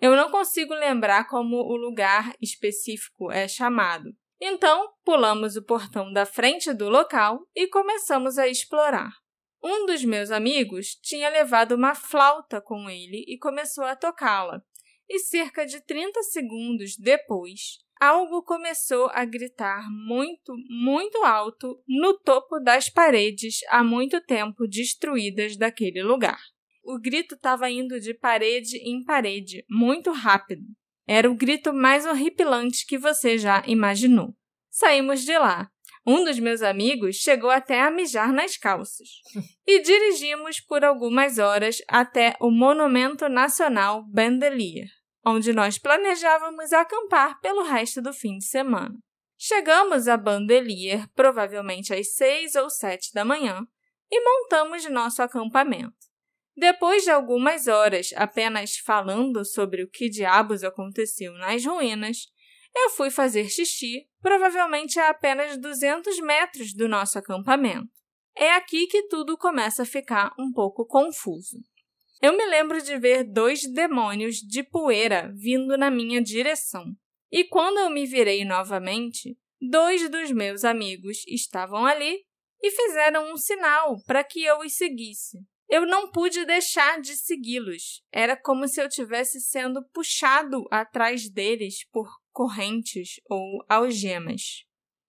Eu não consigo lembrar como o lugar específico é chamado. Então, pulamos o portão da frente do local e começamos a explorar. Um dos meus amigos tinha levado uma flauta com ele e começou a tocá-la. E cerca de 30 segundos depois, algo começou a gritar muito, muito alto no topo das paredes há muito tempo destruídas daquele lugar. O grito estava indo de parede em parede, muito rápido. Era o grito mais horripilante que você já imaginou. Saímos de lá. Um dos meus amigos chegou até a mijar nas calças. E dirigimos por algumas horas até o Monumento Nacional Bandelier, onde nós planejávamos acampar pelo resto do fim de semana. Chegamos a Bandelier provavelmente às seis ou sete da manhã e montamos nosso acampamento. Depois de algumas horas apenas falando sobre o que diabos aconteceu nas ruínas, eu fui fazer xixi, provavelmente a apenas 200 metros do nosso acampamento. É aqui que tudo começa a ficar um pouco confuso. Eu me lembro de ver dois demônios de poeira vindo na minha direção. E quando eu me virei novamente, dois dos meus amigos estavam ali e fizeram um sinal para que eu os seguisse. Eu não pude deixar de segui-los. Era como se eu tivesse sendo puxado atrás deles por correntes ou algemas.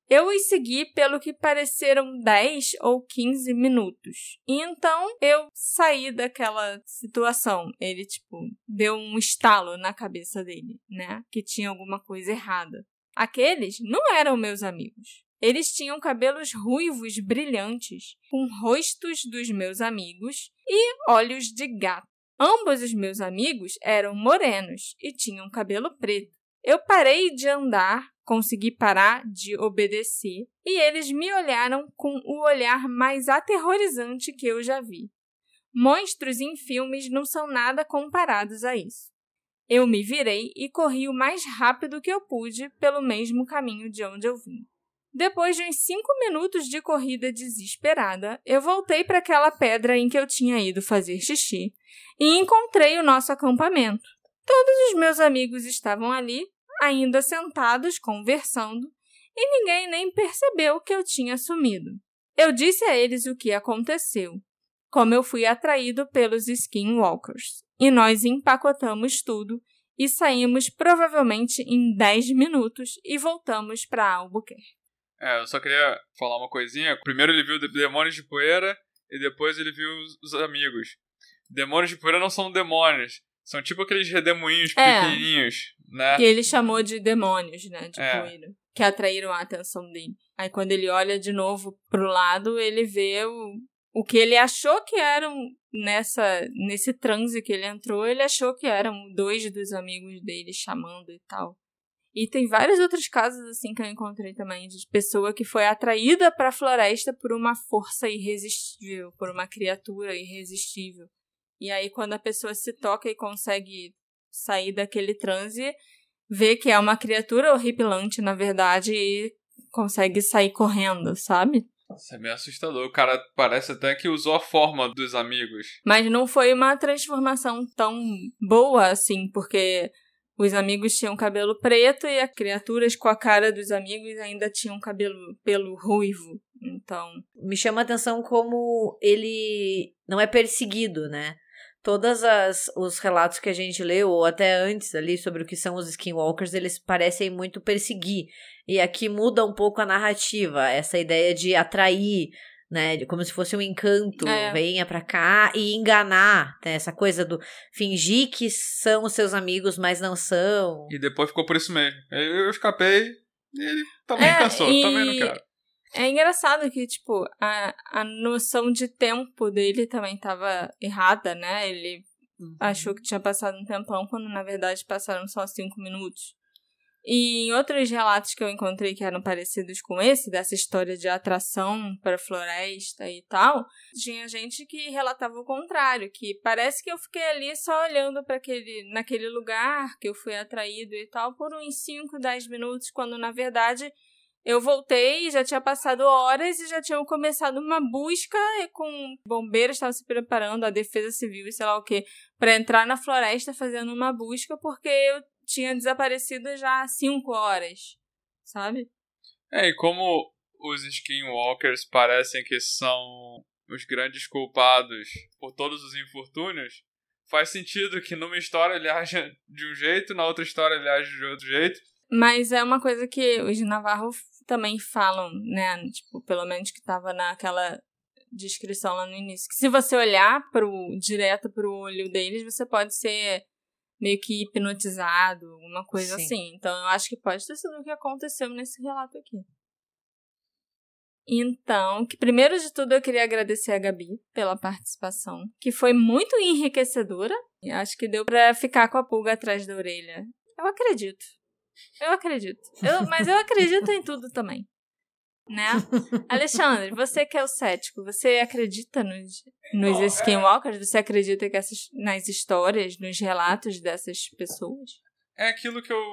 Eu os segui pelo que pareceram 10 ou 15 minutos. E então eu saí daquela situação. Ele, tipo, deu um estalo na cabeça dele, né? Que tinha alguma coisa errada. Aqueles não eram meus amigos. Eles tinham cabelos ruivos brilhantes, com rostos dos meus amigos e olhos de gato. Ambos os meus amigos eram morenos e tinham cabelo preto. Eu parei de andar, consegui parar de obedecer, e eles me olharam com o olhar mais aterrorizante que eu já vi. Monstros em filmes não são nada comparados a isso. Eu me virei e corri o mais rápido que eu pude pelo mesmo caminho de onde eu vim. Depois de uns cinco minutos de corrida desesperada, eu voltei para aquela pedra em que eu tinha ido fazer xixi e encontrei o nosso acampamento. Todos os meus amigos estavam ali, ainda sentados, conversando, e ninguém nem percebeu que eu tinha sumido. Eu disse a eles o que aconteceu, como eu fui atraído pelos skinwalkers, e nós empacotamos tudo e saímos provavelmente em 10 minutos e voltamos para Albuquerque. É, eu só queria falar uma coisinha. Primeiro ele viu demônios de poeira e depois ele viu os amigos. Demônios de poeira não são demônios. São tipo aqueles redemoinhos é, pequenininhos, né? Que ele chamou de demônios, né? De é. poeira. Que atraíram a atenção dele. Aí quando ele olha de novo pro lado, ele vê o, o que ele achou que eram nessa nesse transe que ele entrou, ele achou que eram dois dos amigos dele chamando e tal. E tem vários outros casos assim que eu encontrei também de pessoa que foi atraída para a floresta por uma força irresistível, por uma criatura irresistível. E aí quando a pessoa se toca e consegue sair daquele transe, vê que é uma criatura horripilante, na verdade, e consegue sair correndo, sabe? Isso é meio assustador. O cara parece até que usou a forma dos amigos. Mas não foi uma transformação tão boa assim, porque os amigos tinham cabelo preto e as criaturas com a cara dos amigos ainda tinham cabelo pelo ruivo. Então. Me chama a atenção como ele não é perseguido, né? Todos os relatos que a gente leu, ou até antes ali, sobre o que são os skinwalkers, eles parecem muito perseguir. E aqui muda um pouco a narrativa, essa ideia de atrair né? Como se fosse um encanto, é. venha pra cá e enganar, né? Essa coisa do fingir que são os seus amigos, mas não são. E depois ficou por isso mesmo. Eu escapei e ele também é, cansou, e... também não quero. É engraçado que, tipo, a, a noção de tempo dele também tava errada, né? Ele uhum. achou que tinha passado um tempão, quando na verdade passaram só cinco minutos. E em outros relatos que eu encontrei que eram parecidos com esse, dessa história de atração para a floresta e tal, tinha gente que relatava o contrário, que parece que eu fiquei ali só olhando para aquele naquele lugar que eu fui atraído e tal por uns 5, 10 minutos, quando na verdade eu voltei já tinha passado horas e já tinham começado uma busca com bombeiros estavam se preparando, a defesa civil e sei lá o que, para entrar na floresta fazendo uma busca porque eu tinha desaparecido já há cinco horas, sabe? É, e como os skinwalkers parecem que são os grandes culpados por todos os infortúnios, faz sentido que numa história ele aja de um jeito, na outra história ele age de outro jeito. Mas é uma coisa que os Navarro também falam, né? Tipo, pelo menos que tava naquela descrição lá no início. Que se você olhar pro, direto pro olho deles, você pode ser meio que hipnotizado, uma coisa Sim. assim. Então eu acho que pode ter sido o que aconteceu nesse relato aqui. Então, que primeiro de tudo eu queria agradecer a Gabi pela participação, que foi muito enriquecedora. Acho que deu para ficar com a pulga atrás da orelha. Eu acredito. Eu acredito. Eu, mas eu acredito em tudo também né? Alexandre, você que é o cético, você acredita nos, nos skinwalkers? Você acredita que essas, nas histórias, nos relatos dessas pessoas? É aquilo que eu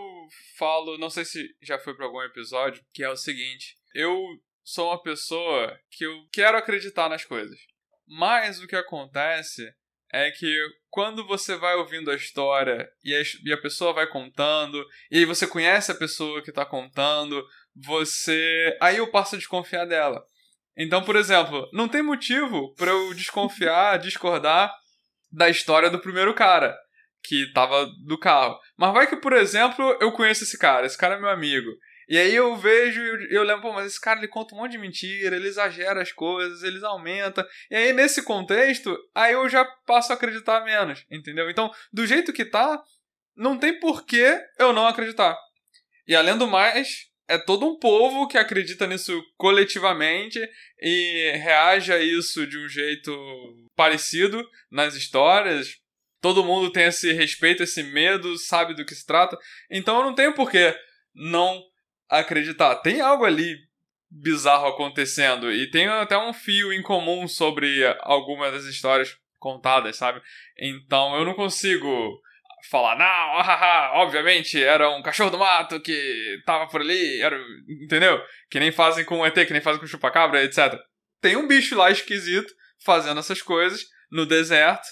falo, não sei se já foi para algum episódio, que é o seguinte: eu sou uma pessoa que eu quero acreditar nas coisas. Mas o que acontece é que quando você vai ouvindo a história e a, e a pessoa vai contando, e aí você conhece a pessoa que está contando, você. Aí eu passo a desconfiar dela. Então, por exemplo, não tem motivo para eu desconfiar, discordar da história do primeiro cara que tava do carro. Mas vai que, por exemplo, eu conheço esse cara, esse cara é meu amigo. E aí eu vejo e eu lembro, pô, mas esse cara ele conta um monte de mentira, ele exagera as coisas, eles aumenta. E aí nesse contexto, aí eu já passo a acreditar menos, entendeu? Então, do jeito que tá, não tem por que eu não acreditar. E além do mais, é todo um povo que acredita nisso coletivamente e reage a isso de um jeito parecido nas histórias. Todo mundo tem esse respeito, esse medo, sabe do que se trata. Então eu não tenho por que não acreditar. Tem algo ali bizarro acontecendo e tem até um fio em comum sobre algumas das histórias contadas, sabe? Então eu não consigo falar, não, haha, obviamente era um cachorro do mato que tava por ali, era, entendeu? Que nem fazem com o ET, que nem fazem com o chupacabra, etc. Tem um bicho lá esquisito fazendo essas coisas no deserto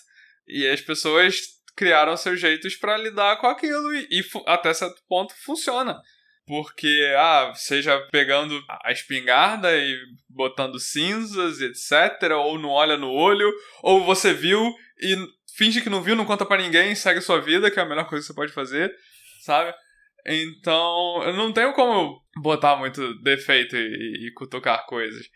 e as pessoas criaram seus jeitos para lidar com aquilo e, e até certo ponto funciona. Porque, ah, seja pegando a espingarda e botando cinzas, etc., ou não olha no olho, ou você viu e finge que não viu, não conta para ninguém, segue sua vida, que é a melhor coisa que você pode fazer, sabe? Então, eu não tenho como botar muito defeito e, e cutucar coisas.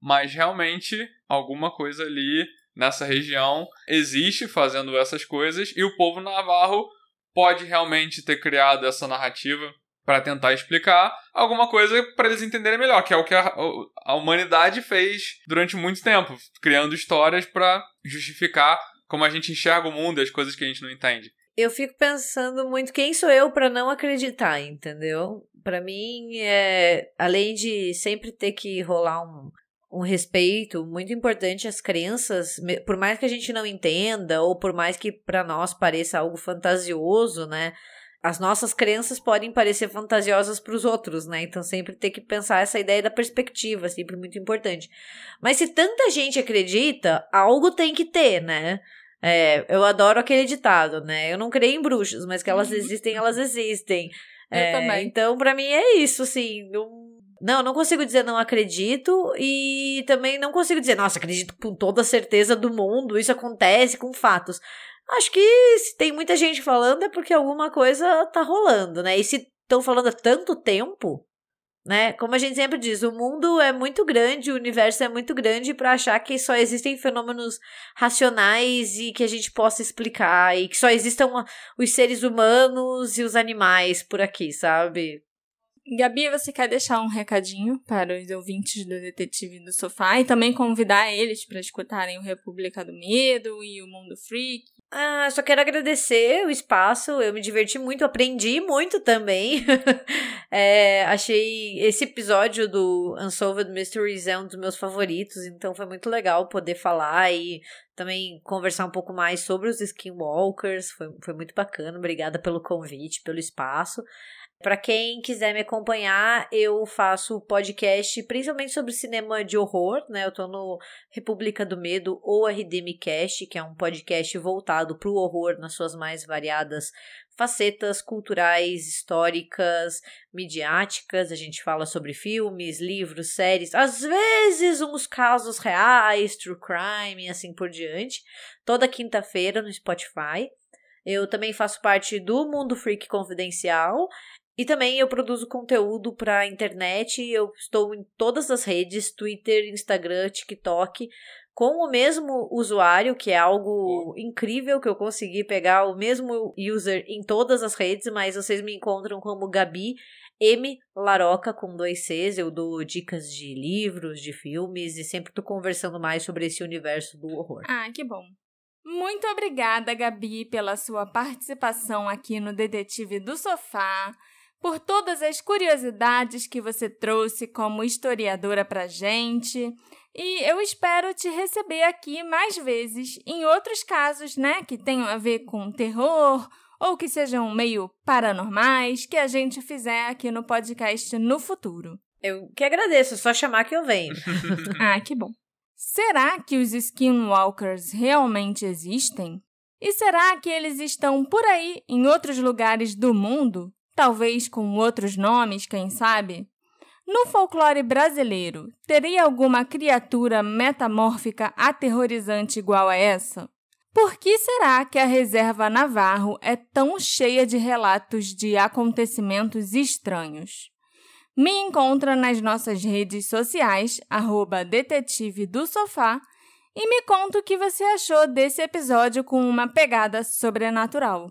Mas realmente, alguma coisa ali nessa região existe fazendo essas coisas e o povo navarro pode realmente ter criado essa narrativa para tentar explicar alguma coisa para eles entenderem melhor, que é o que a, a humanidade fez durante muito tempo, criando histórias para justificar como a gente enxerga o mundo e as coisas que a gente não entende. Eu fico pensando muito quem sou eu para não acreditar, entendeu? Para mim, é, além de sempre ter que rolar um, um respeito muito importante às crenças, por mais que a gente não entenda ou por mais que para nós pareça algo fantasioso, né? As nossas crenças podem parecer fantasiosas para os outros, né? Então sempre ter que pensar essa ideia da perspectiva, sempre muito importante. Mas se tanta gente acredita, algo tem que ter, né? É, eu adoro aquele ditado, né? Eu não creio em bruxas, mas que elas uhum. existem, elas existem. Eu é, também. Então, para mim é isso, assim. Não não, não consigo dizer não acredito e também não consigo dizer, nossa, acredito com toda a certeza do mundo, isso acontece com fatos. Acho que se tem muita gente falando é porque alguma coisa tá rolando, né? E se estão falando há tanto tempo, né? Como a gente sempre diz, o mundo é muito grande, o universo é muito grande para achar que só existem fenômenos racionais e que a gente possa explicar e que só existam os seres humanos e os animais por aqui, sabe? Gabi, você quer deixar um recadinho para os ouvintes do Detetive do Sofá e também convidar eles para escutarem o República do Medo e o Mundo Freak? Ah, só quero agradecer o espaço, eu me diverti muito, aprendi muito também. é, achei esse episódio do Unsolved Mysteries é um dos meus favoritos, então foi muito legal poder falar e também conversar um pouco mais sobre os Skinwalkers, foi, foi muito bacana, obrigada pelo convite, pelo espaço. Para quem quiser me acompanhar, eu faço podcast principalmente sobre cinema de horror, né? Eu tô no República do Medo ou RDMcast, que é um podcast voltado para o horror nas suas mais variadas facetas culturais, históricas, midiáticas. A gente fala sobre filmes, livros, séries, às vezes uns casos reais, true crime e assim por diante. Toda quinta-feira no Spotify. Eu também faço parte do Mundo Freak Confidencial e também eu produzo conteúdo para internet, eu estou em todas as redes, Twitter, Instagram, TikTok, com o mesmo usuário, que é algo incrível que eu consegui pegar o mesmo user em todas as redes, mas vocês me encontram como Gabi M Laroca com dois Cs. Eu dou dicas de livros, de filmes e sempre tô conversando mais sobre esse universo do horror. Ah, que bom. Muito obrigada, Gabi, pela sua participação aqui no Detetive do Sofá por todas as curiosidades que você trouxe como historiadora para gente. E eu espero te receber aqui mais vezes em outros casos, né, que tenham a ver com terror ou que sejam meio paranormais que a gente fizer aqui no podcast no futuro. Eu que agradeço, só chamar que eu venho. ah, que bom. Será que os skinwalkers realmente existem? E será que eles estão por aí em outros lugares do mundo? Talvez com outros nomes, quem sabe? No folclore brasileiro, teria alguma criatura metamórfica aterrorizante igual a essa? Por que será que a reserva Navarro é tão cheia de relatos de acontecimentos estranhos? Me encontra nas nossas redes sociais, arroba detetive do sofá, e me conta o que você achou desse episódio com uma pegada sobrenatural.